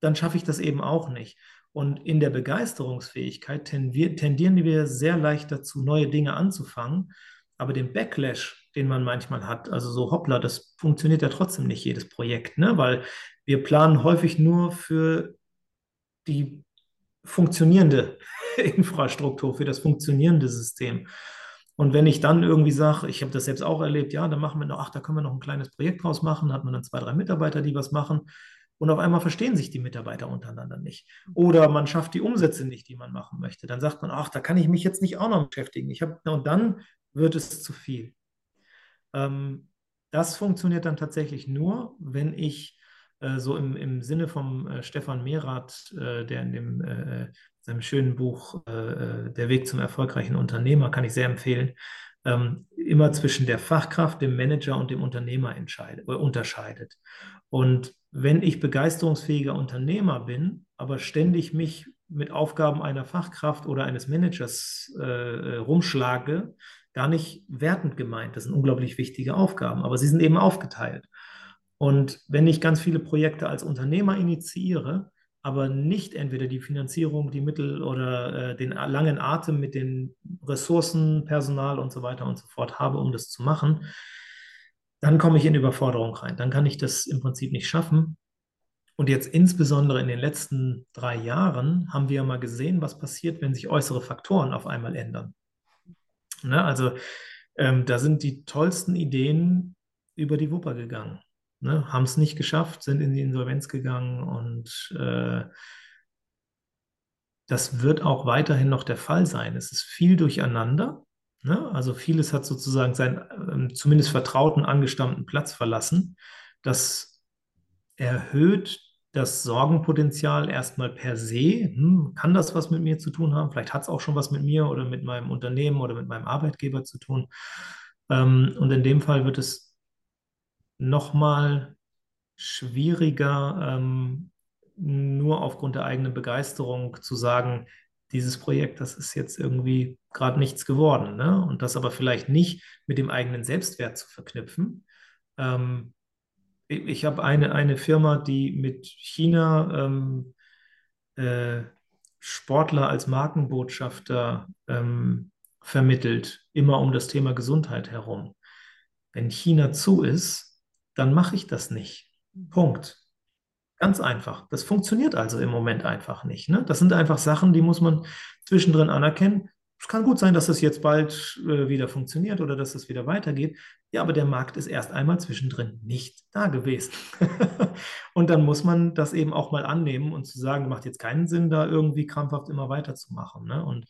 Speaker 2: dann schaffe ich das eben auch nicht. Und in der Begeisterungsfähigkeit tendieren wir sehr leicht dazu, neue Dinge anzufangen. Aber den Backlash, den man manchmal hat, also so hoppla, das funktioniert ja trotzdem nicht jedes Projekt, ne? weil wir planen häufig nur für die funktionierende Infrastruktur, für das funktionierende System. Und wenn ich dann irgendwie sage, ich habe das selbst auch erlebt, ja, dann machen wir noch, ach, da können wir noch ein kleines Projekt draus machen, hat man dann zwei, drei Mitarbeiter, die was machen. Und auf einmal verstehen sich die Mitarbeiter untereinander nicht. Oder man schafft die Umsätze nicht, die man machen möchte. Dann sagt man, ach, da kann ich mich jetzt nicht auch noch beschäftigen. Ich habe, und dann wird es zu viel. Ähm, das funktioniert dann tatsächlich nur, wenn ich äh, so im, im Sinne vom äh, Stefan Mehrath, äh, der in dem, äh, seinem schönen Buch äh, Der Weg zum erfolgreichen Unternehmer, kann ich sehr empfehlen, ähm, immer zwischen der Fachkraft, dem Manager und dem Unternehmer unterscheidet. Und wenn ich begeisterungsfähiger Unternehmer bin, aber ständig mich mit Aufgaben einer Fachkraft oder eines Managers äh, rumschlage, gar nicht wertend gemeint. Das sind unglaublich wichtige Aufgaben, aber sie sind eben aufgeteilt. Und wenn ich ganz viele Projekte als Unternehmer initiiere, aber nicht entweder die Finanzierung, die Mittel oder äh, den langen Atem mit den Ressourcen, Personal und so weiter und so fort habe, um das zu machen, dann komme ich in Überforderung rein. Dann kann ich das im Prinzip nicht schaffen. Und jetzt insbesondere in den letzten drei Jahren haben wir mal gesehen, was passiert, wenn sich äußere Faktoren auf einmal ändern. Ne? Also ähm, da sind die tollsten Ideen über die Wupper gegangen. Ne? Haben es nicht geschafft, sind in die Insolvenz gegangen und äh, das wird auch weiterhin noch der Fall sein. Es ist viel durcheinander. Ne? Also vieles hat sozusagen seinen äh, zumindest vertrauten, angestammten Platz verlassen. Das erhöht das Sorgenpotenzial erstmal per se. Hm, kann das was mit mir zu tun haben? Vielleicht hat es auch schon was mit mir oder mit meinem Unternehmen oder mit meinem Arbeitgeber zu tun. Ähm, und in dem Fall wird es nochmal schwieriger, ähm, nur aufgrund der eigenen Begeisterung zu sagen, dieses Projekt, das ist jetzt irgendwie gerade nichts geworden. Ne? Und das aber vielleicht nicht mit dem eigenen Selbstwert zu verknüpfen. Ähm, ich habe eine, eine Firma, die mit China ähm, äh, Sportler als Markenbotschafter ähm, vermittelt, immer um das Thema Gesundheit herum. Wenn China zu ist, dann mache ich das nicht. Punkt. Ganz einfach. Das funktioniert also im Moment einfach nicht. Ne? Das sind einfach Sachen, die muss man zwischendrin anerkennen. Es kann gut sein, dass das jetzt bald äh, wieder funktioniert oder dass es wieder weitergeht. Ja, aber der Markt ist erst einmal zwischendrin nicht da gewesen. und dann muss man das eben auch mal annehmen und zu sagen, macht jetzt keinen Sinn, da irgendwie krampfhaft immer weiterzumachen. Ne? Und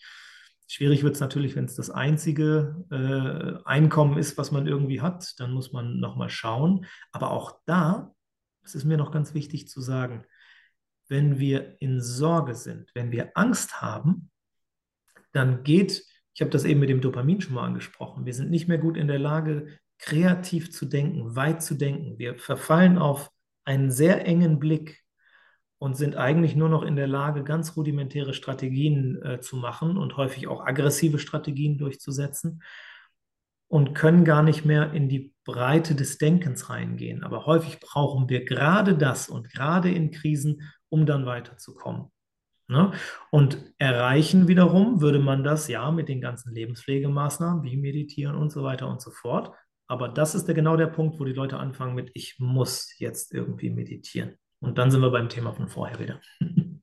Speaker 2: schwierig wird es natürlich, wenn es das einzige äh, Einkommen ist, was man irgendwie hat. Dann muss man nochmal schauen. Aber auch da das ist mir noch ganz wichtig zu sagen, wenn wir in Sorge sind, wenn wir Angst haben, dann geht, ich habe das eben mit dem Dopamin schon mal angesprochen, wir sind nicht mehr gut in der Lage, kreativ zu denken, weit zu denken. Wir verfallen auf einen sehr engen Blick und sind eigentlich nur noch in der Lage, ganz rudimentäre Strategien äh, zu machen und häufig auch aggressive Strategien durchzusetzen und können gar nicht mehr in die Breite des Denkens reingehen. Aber häufig brauchen wir gerade das und gerade in Krisen, um dann weiterzukommen. Ne? Und erreichen wiederum würde man das ja mit den ganzen Lebenspflegemaßnahmen wie Meditieren und so weiter und so fort. Aber das ist der, genau der Punkt, wo die Leute anfangen mit, ich muss jetzt irgendwie meditieren. Und dann sind wir beim Thema von vorher wieder.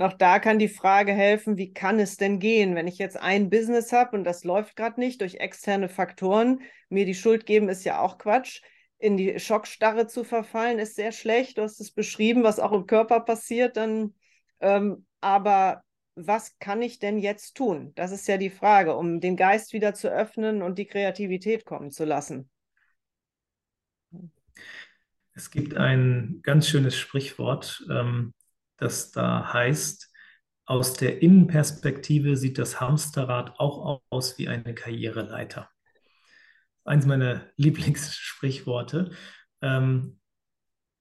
Speaker 1: Auch da kann die Frage helfen, wie kann es denn gehen, wenn ich jetzt ein Business habe und das läuft gerade nicht durch externe Faktoren, mir die Schuld geben, ist ja auch Quatsch. In die Schockstarre zu verfallen, ist sehr schlecht. Du hast es beschrieben, was auch im Körper passiert. Dann, ähm, aber was kann ich denn jetzt tun? Das ist ja die Frage, um den Geist wieder zu öffnen und die Kreativität kommen zu lassen.
Speaker 2: Es gibt ein ganz schönes Sprichwort. Ähm das da heißt, aus der Innenperspektive sieht das Hamsterrad auch aus wie eine Karriereleiter. Eins meiner Lieblingssprichworte. Ähm,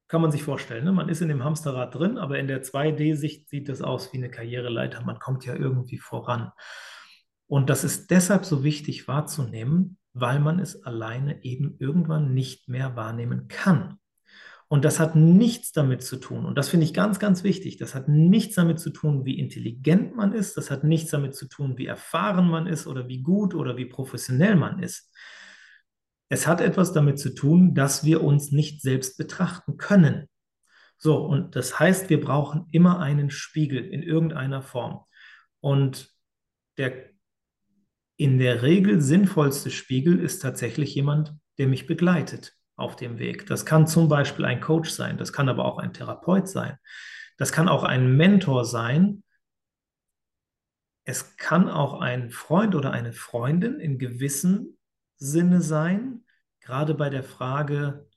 Speaker 2: kann man sich vorstellen. Ne? Man ist in dem Hamsterrad drin, aber in der 2D-Sicht sieht das aus wie eine Karriereleiter. Man kommt ja irgendwie voran. Und das ist deshalb so wichtig wahrzunehmen, weil man es alleine eben irgendwann nicht mehr wahrnehmen kann. Und das hat nichts damit zu tun, und das finde ich ganz, ganz wichtig, das hat nichts damit zu tun, wie intelligent man ist, das hat nichts damit zu tun, wie erfahren man ist oder wie gut oder wie professionell man ist. Es hat etwas damit zu tun, dass wir uns nicht selbst betrachten können. So, und das heißt, wir brauchen immer einen Spiegel in irgendeiner Form. Und der in der Regel sinnvollste Spiegel ist tatsächlich jemand, der mich begleitet auf dem Weg. Das kann zum Beispiel ein Coach sein, das kann aber auch ein Therapeut sein, das kann auch ein Mentor sein. Es kann auch ein Freund oder eine Freundin in gewissem Sinne sein, gerade bei der Frage,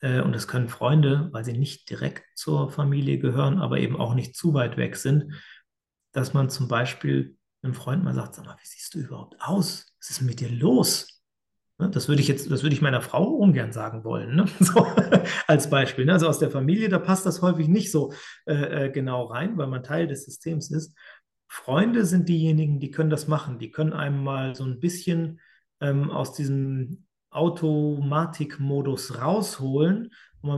Speaker 2: äh, und es können Freunde, weil sie nicht direkt zur Familie gehören, aber eben auch nicht zu weit weg sind, dass man zum Beispiel einem Freund mal sagt, sag mal, wie siehst du überhaupt aus? Was ist mit dir los? Ne, das würde ich jetzt, das würde ich meiner Frau ungern sagen wollen, ne? so, als Beispiel. Ne? Also aus der Familie, da passt das häufig nicht so äh, äh, genau rein, weil man Teil des Systems ist. Freunde sind diejenigen, die können das machen. Die können einem mal so ein bisschen ähm, aus diesem Automatikmodus rausholen,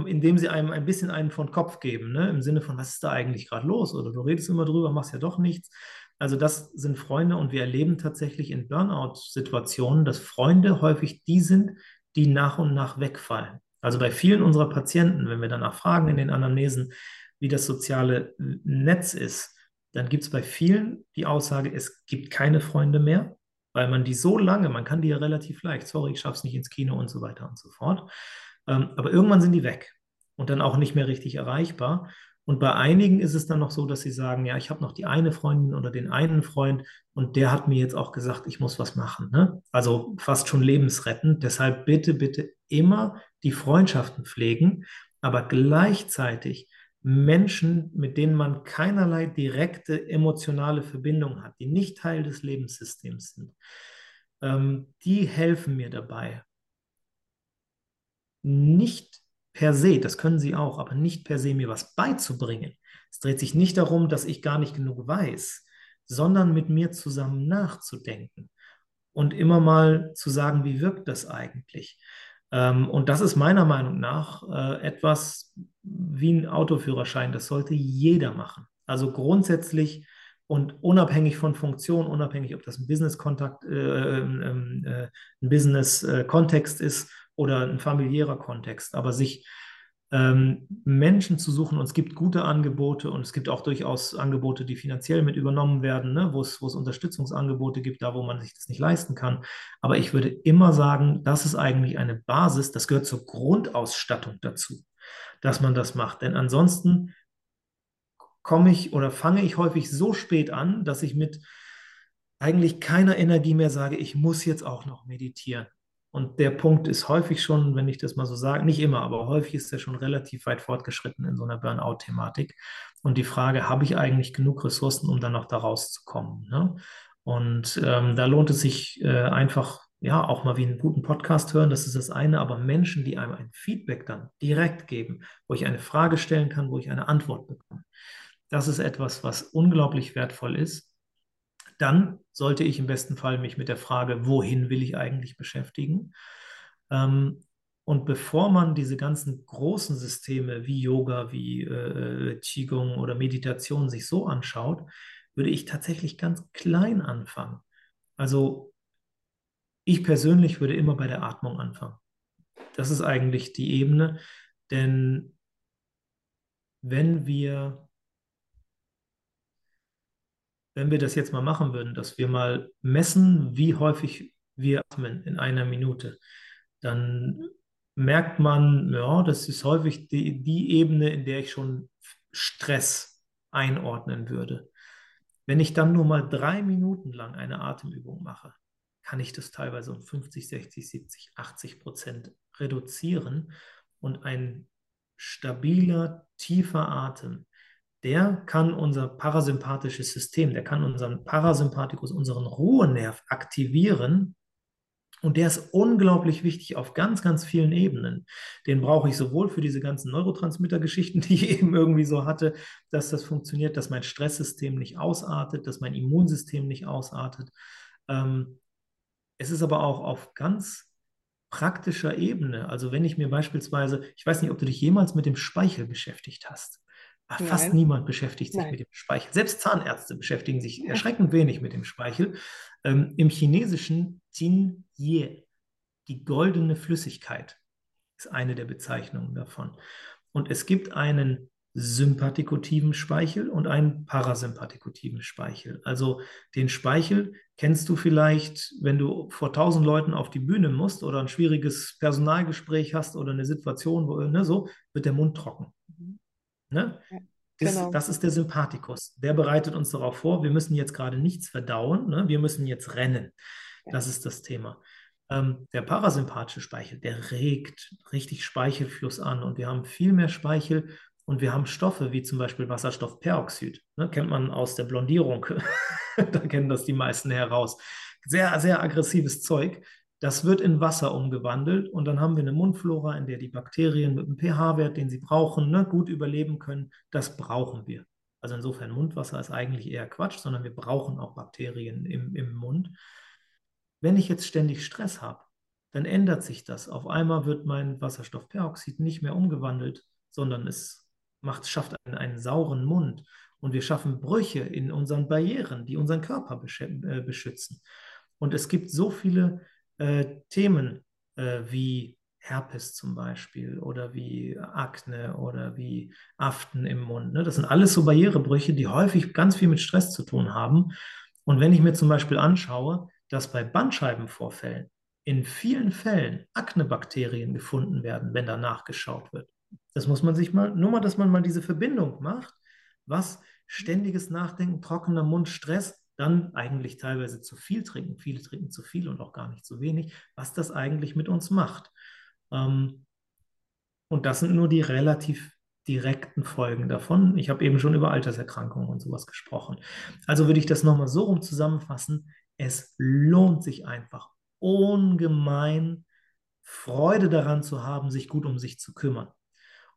Speaker 2: indem sie einem ein bisschen einen von Kopf geben, ne? im Sinne von, was ist da eigentlich gerade los? Oder du redest immer drüber, machst ja doch nichts. Also das sind Freunde und wir erleben tatsächlich in Burnout-Situationen, dass Freunde häufig die sind, die nach und nach wegfallen. Also bei vielen unserer Patienten, wenn wir danach fragen in den Anamnesen, wie das soziale Netz ist, dann gibt es bei vielen die Aussage, es gibt keine Freunde mehr, weil man die so lange, man kann die ja relativ leicht, sorry, ich schaffe es nicht ins Kino und so weiter und so fort. Ähm, aber irgendwann sind die weg und dann auch nicht mehr richtig erreichbar. Und bei einigen ist es dann noch so, dass sie sagen, ja, ich habe noch die eine Freundin oder den einen Freund und der hat mir jetzt auch gesagt, ich muss was machen. Ne? Also fast schon lebensrettend. Deshalb bitte, bitte immer die Freundschaften pflegen, aber gleichzeitig Menschen, mit denen man keinerlei direkte emotionale Verbindung hat, die nicht Teil des Lebenssystems sind, ähm, die helfen mir dabei. Nicht per se, das können sie auch, aber nicht per se mir was beizubringen. Es dreht sich nicht darum, dass ich gar nicht genug weiß, sondern mit mir zusammen nachzudenken und immer mal zu sagen, wie wirkt das eigentlich? Ähm, und das ist meiner Meinung nach äh, etwas wie ein Autoführerschein. Das sollte jeder machen. Also grundsätzlich und unabhängig von Funktion, unabhängig, ob das ein Business-Kontakt, äh, ähm, äh, ein Business-Kontext ist oder ein familiärer Kontext, aber sich ähm, Menschen zu suchen. Und es gibt gute Angebote und es gibt auch durchaus Angebote, die finanziell mit übernommen werden, ne? wo es Unterstützungsangebote gibt, da wo man sich das nicht leisten kann. Aber ich würde immer sagen, das ist eigentlich eine Basis, das gehört zur Grundausstattung dazu, dass man das macht. Denn ansonsten komme ich oder fange ich häufig so spät an, dass ich mit eigentlich keiner Energie mehr sage, ich muss jetzt auch noch meditieren. Und der Punkt ist häufig schon, wenn ich das mal so sage, nicht immer, aber häufig ist er schon relativ weit fortgeschritten in so einer Burnout-Thematik. Und die Frage, habe ich eigentlich genug Ressourcen, um dann noch da rauszukommen? Ne? Und ähm, da lohnt es sich äh, einfach, ja, auch mal wie einen guten Podcast hören, das ist das eine, aber Menschen, die einem ein Feedback dann direkt geben, wo ich eine Frage stellen kann, wo ich eine Antwort bekomme. Das ist etwas, was unglaublich wertvoll ist dann sollte ich im besten Fall mich mit der Frage, wohin will ich eigentlich beschäftigen? Ähm, und bevor man diese ganzen großen Systeme wie Yoga, wie äh, Qigong oder Meditation sich so anschaut, würde ich tatsächlich ganz klein anfangen. Also ich persönlich würde immer bei der Atmung anfangen. Das ist eigentlich die Ebene, denn wenn wir wenn wir das jetzt mal machen würden, dass wir mal messen, wie häufig wir atmen in einer Minute, dann merkt man, ja, das ist häufig die, die Ebene, in der ich schon Stress einordnen würde. Wenn ich dann nur mal drei Minuten lang eine Atemübung mache, kann ich das teilweise um 50, 60, 70, 80 Prozent reduzieren und ein stabiler, tiefer Atem der kann unser parasympathisches System, der kann unseren Parasympathikus, unseren Ruhenerv aktivieren. Und der ist unglaublich wichtig auf ganz, ganz vielen Ebenen. Den brauche ich sowohl für diese ganzen Neurotransmitter-Geschichten, die ich eben irgendwie so hatte, dass das funktioniert, dass mein Stresssystem nicht ausartet, dass mein Immunsystem nicht ausartet. Ähm, es ist aber auch auf ganz praktischer Ebene. Also wenn ich mir beispielsweise, ich weiß nicht, ob du dich jemals mit dem Speichel beschäftigt hast. Fast Nein. niemand beschäftigt sich Nein. mit dem Speichel. Selbst Zahnärzte beschäftigen sich erschreckend wenig mit dem Speichel. Ähm, Im Chinesischen Jin Ye, die goldene Flüssigkeit, ist eine der Bezeichnungen davon. Und es gibt einen sympathikotiven Speichel und einen parasympathikotiven Speichel. Also den Speichel kennst du vielleicht, wenn du vor tausend Leuten auf die Bühne musst oder ein schwieriges Personalgespräch hast oder eine Situation, wo ne, so wird der Mund trocken. Ne? Ja, das, genau. das, ist der Sympathikus. Der bereitet uns darauf vor, wir müssen jetzt gerade nichts verdauen, ne? wir müssen jetzt rennen. Ja. Das ist das Thema. Ähm, der parasympathische Speichel, der regt richtig Speichelfluss an und wir haben viel mehr Speichel und wir haben Stoffe wie zum Beispiel Wasserstoffperoxid. Ne? Kennt man aus der Blondierung. da kennen das die meisten heraus. Sehr, sehr aggressives Zeug. Das wird in Wasser umgewandelt und dann haben wir eine Mundflora, in der die Bakterien mit einem pH-Wert, den sie brauchen, ne, gut überleben können. Das brauchen wir. Also insofern Mundwasser ist eigentlich eher Quatsch, sondern wir brauchen auch Bakterien im, im Mund. Wenn ich jetzt ständig Stress habe, dann ändert sich das. Auf einmal wird mein Wasserstoffperoxid nicht mehr umgewandelt, sondern es macht, schafft einen, einen sauren Mund. Und wir schaffen Brüche in unseren Barrieren, die unseren Körper äh, beschützen. Und es gibt so viele äh, Themen äh, wie Herpes zum Beispiel oder wie Akne oder wie Aften im Mund. Ne? Das sind alles so Barrierebrüche, die häufig ganz viel mit Stress zu tun haben. Und wenn ich mir zum Beispiel anschaue, dass bei Bandscheibenvorfällen in vielen Fällen Aknebakterien gefunden werden, wenn da nachgeschaut wird. Das muss man sich mal, nur mal, dass man mal diese Verbindung macht, was ständiges Nachdenken, trockener Mund, Stress dann eigentlich teilweise zu viel trinken. Viele trinken zu viel und auch gar nicht zu wenig, was das eigentlich mit uns macht. Ähm, und das sind nur die relativ direkten Folgen davon. Ich habe eben schon über Alterserkrankungen und sowas gesprochen. Also würde ich das nochmal so rum zusammenfassen. Es lohnt sich einfach ungemein, Freude daran zu haben, sich gut um sich zu kümmern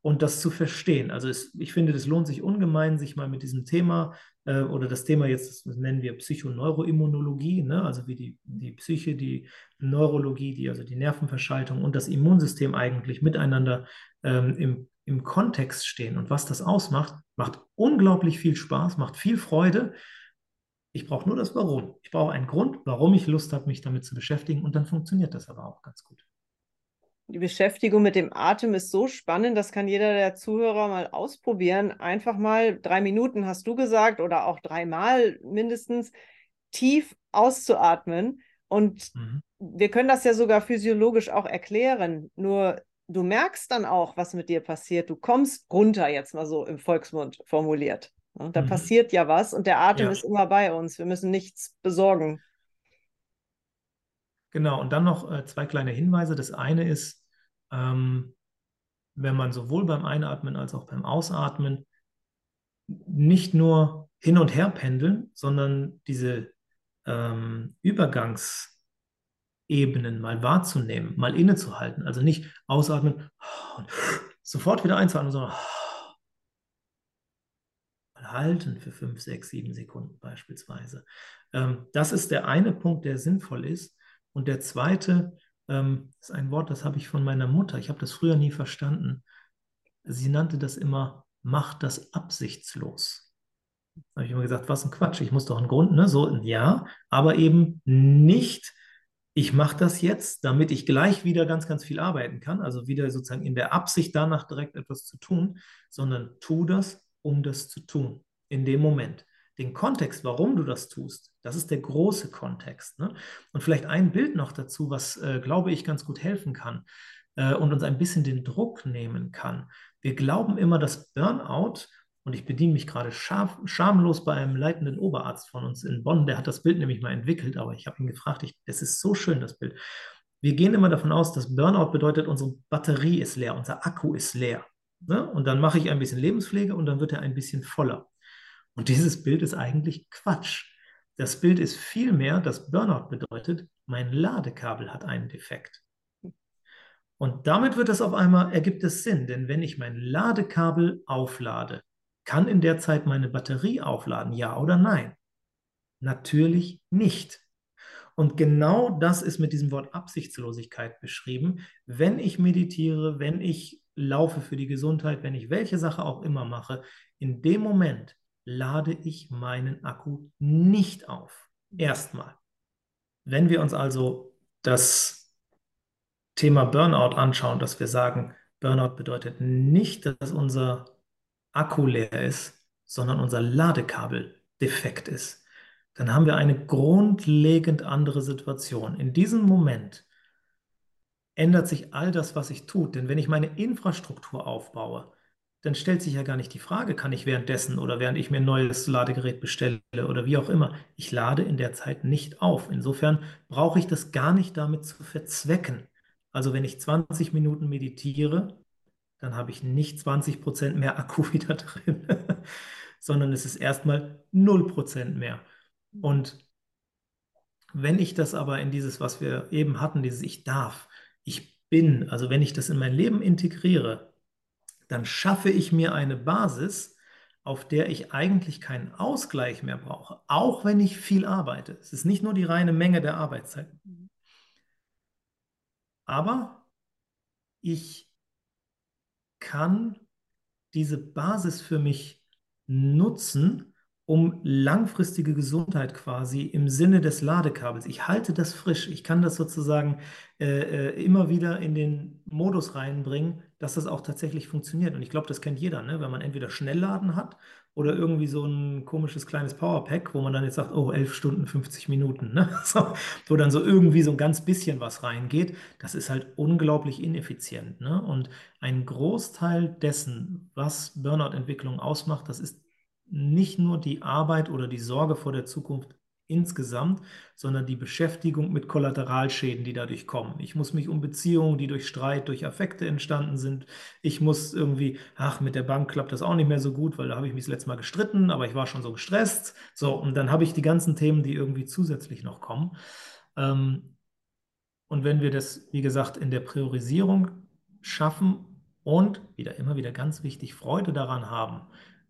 Speaker 2: und das zu verstehen. Also es, ich finde, das lohnt sich ungemein, sich mal mit diesem Thema äh, oder das Thema jetzt, das nennen wir Psychoneuroimmunologie, ne? also wie die, die Psyche, die Neurologie, die, also die Nervenverschaltung und das Immunsystem eigentlich miteinander ähm, im, im Kontext stehen und was das ausmacht, macht unglaublich viel Spaß, macht viel Freude. Ich brauche nur das Warum. Ich brauche einen Grund, warum ich Lust habe, mich damit zu beschäftigen und dann funktioniert das aber auch ganz gut.
Speaker 1: Die Beschäftigung mit dem Atem ist so spannend, das kann jeder der Zuhörer mal ausprobieren. Einfach mal drei Minuten, hast du gesagt, oder auch dreimal mindestens tief auszuatmen. Und mhm. wir können das ja sogar physiologisch auch erklären. Nur du merkst dann auch, was mit dir passiert. Du kommst runter, jetzt mal so im Volksmund formuliert. Da mhm. passiert ja was und der Atem ja. ist immer bei uns. Wir müssen nichts besorgen.
Speaker 2: Genau, und dann noch äh, zwei kleine Hinweise. Das eine ist, ähm, wenn man sowohl beim Einatmen als auch beim Ausatmen nicht nur hin und her pendeln, sondern diese ähm, Übergangsebenen mal wahrzunehmen, mal innezuhalten. Also nicht ausatmen und sofort wieder einzuatmen, sondern halten für fünf, sechs, sieben Sekunden beispielsweise. Ähm, das ist der eine Punkt, der sinnvoll ist. Und der zweite ähm, ist ein Wort, das habe ich von meiner Mutter. Ich habe das früher nie verstanden. Sie nannte das immer, mach das absichtslos. Da habe ich immer gesagt, was ein Quatsch, ich muss doch einen Grund, ne? So, ja, aber eben nicht, ich mache das jetzt, damit ich gleich wieder ganz, ganz viel arbeiten kann, also wieder sozusagen in der Absicht danach direkt etwas zu tun, sondern tu das, um das zu tun, in dem Moment den Kontext, warum du das tust, das ist der große Kontext. Ne? Und vielleicht ein Bild noch dazu, was, äh, glaube ich, ganz gut helfen kann äh, und uns ein bisschen den Druck nehmen kann. Wir glauben immer, dass Burnout, und ich bediene mich gerade scham schamlos bei einem leitenden Oberarzt von uns in Bonn, der hat das Bild nämlich mal entwickelt, aber ich habe ihn gefragt, es ist so schön, das Bild. Wir gehen immer davon aus, dass Burnout bedeutet, unsere Batterie ist leer, unser Akku ist leer. Ne? Und dann mache ich ein bisschen Lebenspflege und dann wird er ein bisschen voller. Und dieses Bild ist eigentlich Quatsch. Das Bild ist vielmehr, dass Burnout bedeutet, mein Ladekabel hat einen Defekt. Und damit wird es auf einmal, ergibt es Sinn, denn wenn ich mein Ladekabel auflade, kann in der Zeit meine Batterie aufladen, ja oder nein? Natürlich nicht. Und genau das ist mit diesem Wort Absichtslosigkeit beschrieben. Wenn ich meditiere, wenn ich laufe für die Gesundheit, wenn ich welche Sache auch immer mache, in dem Moment lade ich meinen Akku nicht auf. Erstmal. Wenn wir uns also das Thema Burnout anschauen, dass wir sagen, Burnout bedeutet nicht, dass unser Akku leer ist, sondern unser Ladekabel defekt ist, dann haben wir eine grundlegend andere Situation. In diesem Moment ändert sich all das, was ich tue. Denn wenn ich meine Infrastruktur aufbaue, dann stellt sich ja gar nicht die Frage, kann ich währenddessen oder während ich mir ein neues Ladegerät bestelle oder wie auch immer. Ich lade in der Zeit nicht auf. Insofern brauche ich das gar nicht damit zu verzwecken. Also wenn ich 20 Minuten meditiere, dann habe ich nicht 20 Prozent mehr Akku wieder drin, sondern es ist erstmal 0 Prozent mehr. Und wenn ich das aber in dieses, was wir eben hatten, dieses Ich darf, ich bin, also wenn ich das in mein Leben integriere, dann schaffe ich mir eine Basis, auf der ich eigentlich keinen Ausgleich mehr brauche, auch wenn ich viel arbeite. Es ist nicht nur die reine Menge der Arbeitszeit. Aber ich kann diese Basis für mich nutzen, um langfristige Gesundheit quasi im Sinne des Ladekabels. Ich halte das frisch. Ich kann das sozusagen äh, äh, immer wieder in den Modus reinbringen, dass das auch tatsächlich funktioniert. Und ich glaube, das kennt jeder, ne? wenn man entweder Schnellladen hat oder irgendwie so ein komisches kleines Powerpack, wo man dann jetzt sagt, oh, 11 Stunden, 50 Minuten, ne? so, wo dann so irgendwie so ein ganz bisschen was reingeht. Das ist halt unglaublich ineffizient. Ne? Und ein Großteil dessen, was Burnout-Entwicklung ausmacht, das ist nicht nur die Arbeit oder die Sorge vor der Zukunft insgesamt, sondern die Beschäftigung mit Kollateralschäden, die dadurch kommen. Ich muss mich um Beziehungen, die durch Streit, durch Affekte entstanden sind. Ich muss irgendwie, ach, mit der Bank klappt das auch nicht mehr so gut, weil da habe ich mich das letzte Mal gestritten, aber ich war schon so gestresst. So, und dann habe ich die ganzen Themen, die irgendwie zusätzlich noch kommen. Ähm, und wenn wir das, wie gesagt, in der Priorisierung schaffen und wieder immer wieder ganz wichtig, Freude daran haben,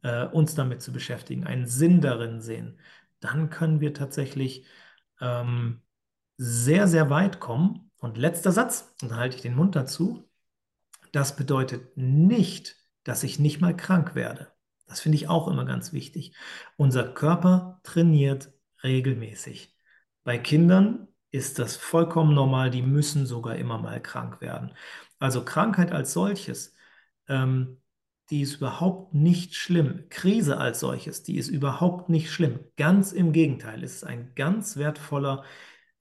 Speaker 2: äh, uns damit zu beschäftigen, einen Sinn darin sehen, dann können wir tatsächlich ähm, sehr, sehr weit kommen. Und letzter Satz, und dann halte ich den Mund dazu, das bedeutet nicht, dass ich nicht mal krank werde. Das finde ich auch immer ganz wichtig. Unser Körper trainiert regelmäßig. Bei Kindern ist das vollkommen normal, die müssen sogar immer mal krank werden. Also Krankheit als solches ähm, die ist überhaupt nicht schlimm. Krise als solches, die ist überhaupt nicht schlimm. Ganz im Gegenteil, es ist ein ganz wertvoller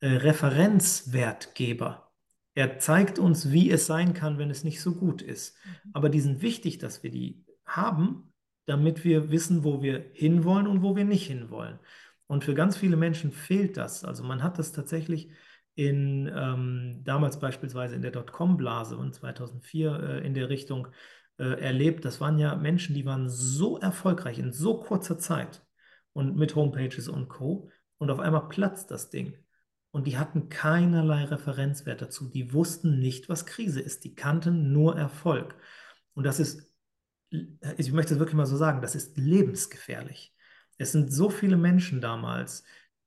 Speaker 2: äh, Referenzwertgeber. Er zeigt uns, wie es sein kann, wenn es nicht so gut ist. Mhm. Aber die sind wichtig, dass wir die haben, damit wir wissen, wo wir hinwollen und wo wir nicht hinwollen. Und für ganz viele Menschen fehlt das. Also man hat das tatsächlich in ähm, damals beispielsweise in der Dotcom-Blase und 2004 äh, in der Richtung äh, erlebt. Das waren ja Menschen, die waren so erfolgreich in so kurzer Zeit und mit Homepages und Co. Und auf einmal platzt das Ding. Und die hatten keinerlei Referenzwert dazu. Die wussten nicht, was Krise ist. Die kannten nur Erfolg. Und das ist, ich möchte es wirklich mal so sagen, das ist lebensgefährlich. Es sind so viele Menschen damals,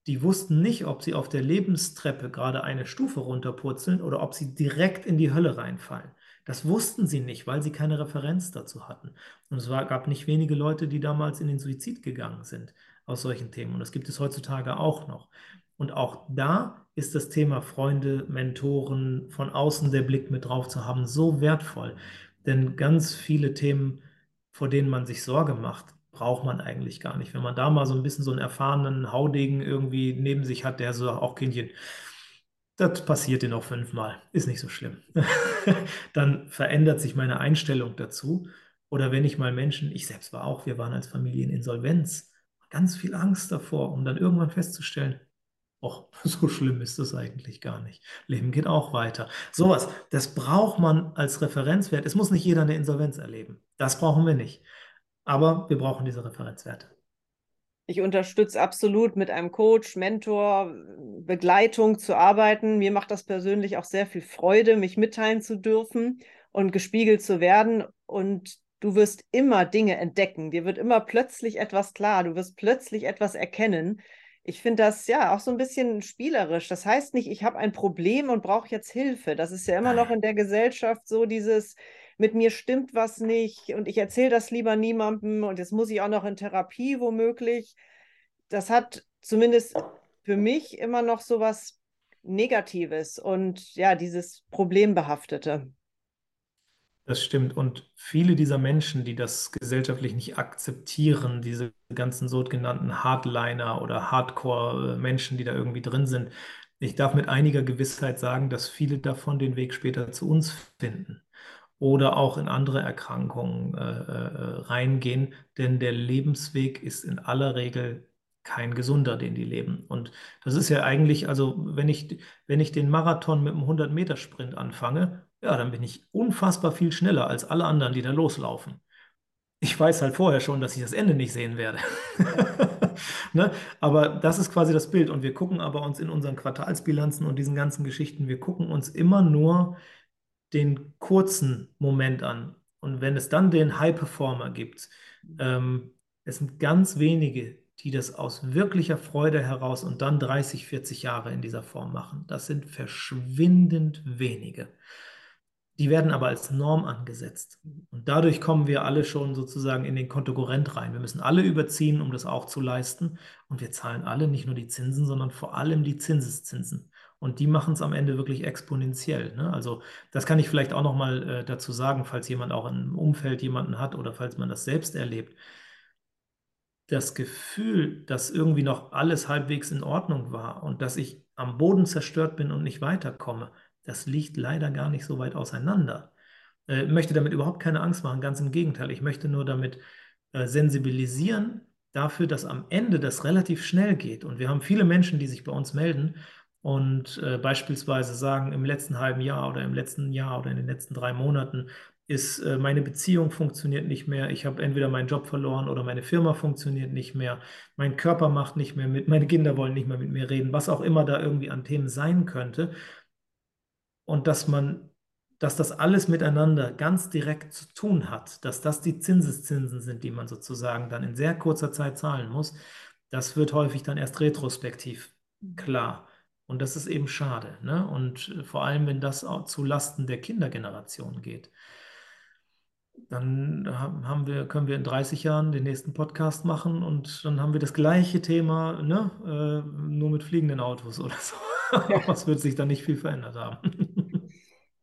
Speaker 2: die wussten nicht, ob sie auf der Lebenstreppe gerade eine Stufe runterpurzeln oder ob sie direkt in die Hölle reinfallen. Das wussten sie nicht, weil sie keine Referenz dazu hatten. Und es war, gab nicht wenige Leute, die damals in den Suizid gegangen sind aus solchen Themen. Und das gibt es heutzutage auch noch. Und auch da ist das Thema Freunde, Mentoren, von außen der Blick mit drauf zu haben, so wertvoll. Denn ganz viele Themen, vor denen man sich Sorge macht, braucht man eigentlich gar nicht. Wenn man da mal so ein bisschen so einen erfahrenen Haudegen irgendwie neben sich hat, der so auch Kindchen, das passiert dir noch fünfmal, ist nicht so schlimm. Dann verändert sich meine Einstellung dazu. Oder wenn ich mal Menschen, ich selbst war auch, wir waren als Familie in Insolvenz, ganz viel Angst davor, um dann irgendwann festzustellen, Och, so schlimm ist das eigentlich gar nicht. Leben geht auch weiter. Sowas, das braucht man als Referenzwert. Es muss nicht jeder eine Insolvenz erleben. Das brauchen wir nicht. Aber wir brauchen diese Referenzwerte.
Speaker 1: Ich unterstütze absolut mit einem Coach, Mentor, Begleitung zu arbeiten. Mir macht das persönlich auch sehr viel Freude, mich mitteilen zu dürfen und gespiegelt zu werden. Und du wirst immer Dinge entdecken. Dir wird immer plötzlich etwas klar. Du wirst plötzlich etwas erkennen. Ich finde das ja auch so ein bisschen spielerisch. Das heißt nicht, ich habe ein Problem und brauche jetzt Hilfe. Das ist ja immer noch in der Gesellschaft so dieses, mit mir stimmt was nicht und ich erzähle das lieber niemandem und jetzt muss ich auch noch in Therapie womöglich. Das hat zumindest für mich immer noch so was Negatives und ja, dieses Problembehaftete.
Speaker 2: Das stimmt. Und viele dieser Menschen, die das gesellschaftlich nicht akzeptieren, diese ganzen sogenannten Hardliner oder Hardcore-Menschen, die da irgendwie drin sind, ich darf mit einiger Gewissheit sagen, dass viele davon den Weg später zu uns finden oder auch in andere Erkrankungen äh, äh, reingehen, denn der Lebensweg ist in aller Regel kein gesunder, den die leben. Und das ist ja eigentlich, also wenn ich, wenn ich den Marathon mit einem 100-Meter-Sprint anfange, ja, dann bin ich unfassbar viel schneller als alle anderen, die da loslaufen. Ich weiß halt vorher schon, dass ich das Ende nicht sehen werde. ne? Aber das ist quasi das Bild. Und wir gucken aber uns in unseren Quartalsbilanzen und diesen ganzen Geschichten, wir gucken uns immer nur den kurzen Moment an. Und wenn es dann den High Performer gibt, ähm, es sind ganz wenige, die das aus wirklicher Freude heraus und dann 30, 40 Jahre in dieser Form machen. Das sind verschwindend wenige. Die werden aber als Norm angesetzt. Und dadurch kommen wir alle schon sozusagen in den Kontokorrent rein. Wir müssen alle überziehen, um das auch zu leisten. Und wir zahlen alle nicht nur die Zinsen, sondern vor allem die Zinseszinsen. Und die machen es am Ende wirklich exponentiell. Ne? Also das kann ich vielleicht auch noch mal äh, dazu sagen, falls jemand auch im Umfeld jemanden hat oder falls man das selbst erlebt. Das Gefühl, dass irgendwie noch alles halbwegs in Ordnung war und dass ich am Boden zerstört bin und nicht weiterkomme, das liegt leider gar nicht so weit auseinander. Äh, möchte damit überhaupt keine Angst machen, ganz im Gegenteil. Ich möchte nur damit äh, sensibilisieren dafür, dass am Ende das relativ schnell geht. Und wir haben viele Menschen, die sich bei uns melden und äh, beispielsweise sagen, im letzten halben Jahr oder im letzten Jahr oder in den letzten drei Monaten ist äh, meine Beziehung funktioniert nicht mehr, ich habe entweder meinen Job verloren oder meine Firma funktioniert nicht mehr, mein Körper macht nicht mehr mit, meine Kinder wollen nicht mehr mit mir reden, was auch immer da irgendwie an Themen sein könnte. Und dass man, dass das alles miteinander ganz direkt zu tun hat, dass das die Zinseszinsen sind, die man sozusagen dann in sehr kurzer Zeit zahlen muss, das wird häufig dann erst retrospektiv klar. Und das ist eben schade. Ne? Und vor allem, wenn das auch zu Lasten der Kindergeneration geht. Dann haben wir, können wir in 30 Jahren den nächsten Podcast machen und dann haben wir das gleiche Thema, ne? Äh, nur mit fliegenden Autos oder so. Aber es wird sich dann nicht viel verändert haben.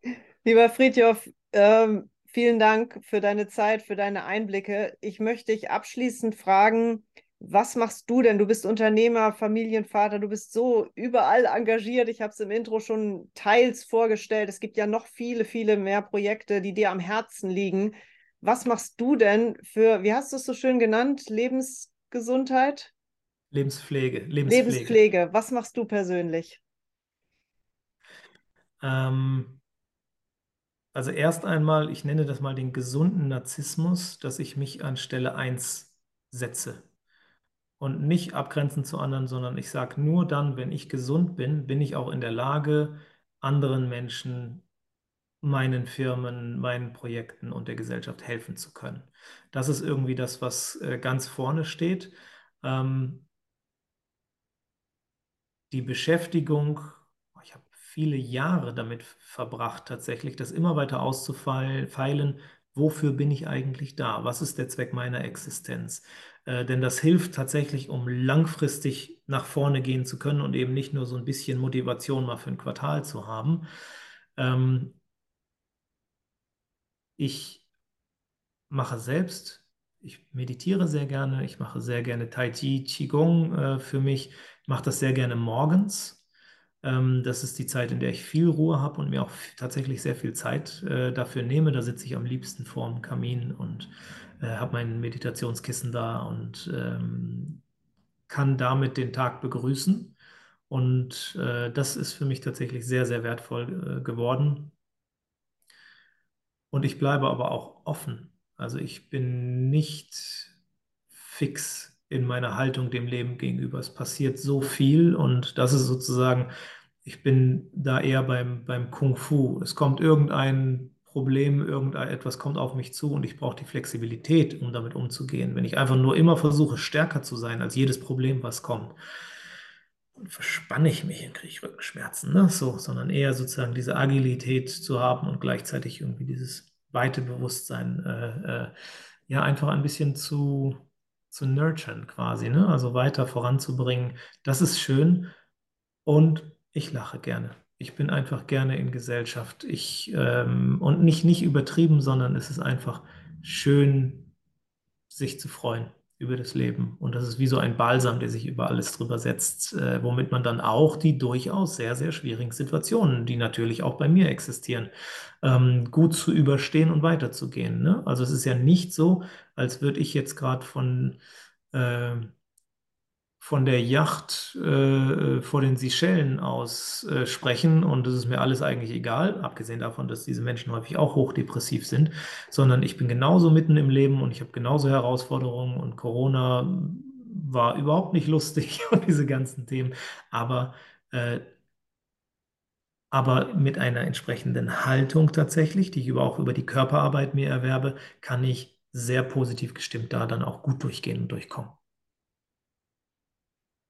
Speaker 1: Lieber Friedhof, ähm, vielen Dank für deine Zeit, für deine Einblicke. Ich möchte dich abschließend fragen, was machst du denn? Du bist Unternehmer, Familienvater, du bist so überall engagiert. Ich habe es im Intro schon teils vorgestellt. Es gibt ja noch viele, viele mehr Projekte, die dir am Herzen liegen. Was machst du denn für, wie hast du es so schön genannt, Lebensgesundheit?
Speaker 2: Lebenspflege.
Speaker 1: Lebenspflege. Lebenspflege. Was machst du persönlich?
Speaker 2: Ähm, also erst einmal, ich nenne das mal den gesunden Narzissmus, dass ich mich an Stelle 1 setze. Und nicht abgrenzend zu anderen, sondern ich sage nur dann, wenn ich gesund bin, bin ich auch in der Lage, anderen Menschen, meinen Firmen, meinen Projekten und der Gesellschaft helfen zu können. Das ist irgendwie das, was äh, ganz vorne steht. Ähm, die Beschäftigung viele Jahre damit verbracht, tatsächlich das immer weiter auszufeilen, wofür bin ich eigentlich da? Was ist der Zweck meiner Existenz? Äh, denn das hilft tatsächlich, um langfristig nach vorne gehen zu können und eben nicht nur so ein bisschen Motivation mal für ein Quartal zu haben. Ähm, ich mache selbst, ich meditiere sehr gerne, ich mache sehr gerne Tai Chi, Qigong äh, für mich, mache das sehr gerne morgens das ist die Zeit, in der ich viel Ruhe habe und mir auch tatsächlich sehr viel Zeit äh, dafür nehme. Da sitze ich am liebsten vorm Kamin und äh, habe mein Meditationskissen da und ähm, kann damit den Tag begrüßen. Und äh, das ist für mich tatsächlich sehr, sehr wertvoll äh, geworden. Und ich bleibe aber auch offen. Also ich bin nicht fix in meiner Haltung dem Leben gegenüber. Es passiert so viel und das ist sozusagen, ich bin da eher beim, beim Kung Fu. Es kommt irgendein Problem, irgendetwas kommt auf mich zu und ich brauche die Flexibilität, um damit umzugehen. Wenn ich einfach nur immer versuche, stärker zu sein als jedes Problem, was kommt, verspanne ich mich und kriege Rückenschmerzen, ne? so, sondern eher sozusagen diese Agilität zu haben und gleichzeitig irgendwie dieses weite Bewusstsein, äh, äh, ja, einfach ein bisschen zu, zu nurturen quasi, ne? also weiter voranzubringen. Das ist schön und ich lache gerne. Ich bin einfach gerne in Gesellschaft. Ich, ähm, und nicht, nicht übertrieben, sondern es ist einfach schön, sich zu freuen über das Leben. Und das ist wie so ein Balsam, der sich über alles drüber setzt, äh, womit man dann auch die durchaus sehr, sehr schwierigen Situationen, die natürlich auch bei mir existieren, ähm, gut zu überstehen und weiterzugehen. Ne? Also es ist ja nicht so, als würde ich jetzt gerade von, äh, von der Yacht äh, vor den Seychellen aus äh, sprechen und es ist mir alles eigentlich egal, abgesehen davon, dass diese Menschen häufig auch hochdepressiv sind, sondern ich bin genauso mitten im Leben und ich habe genauso Herausforderungen und Corona war überhaupt nicht lustig und diese ganzen Themen, aber äh, aber mit einer entsprechenden Haltung tatsächlich, die ich auch über die Körperarbeit mir erwerbe, kann ich sehr positiv gestimmt da dann auch gut durchgehen und durchkommen.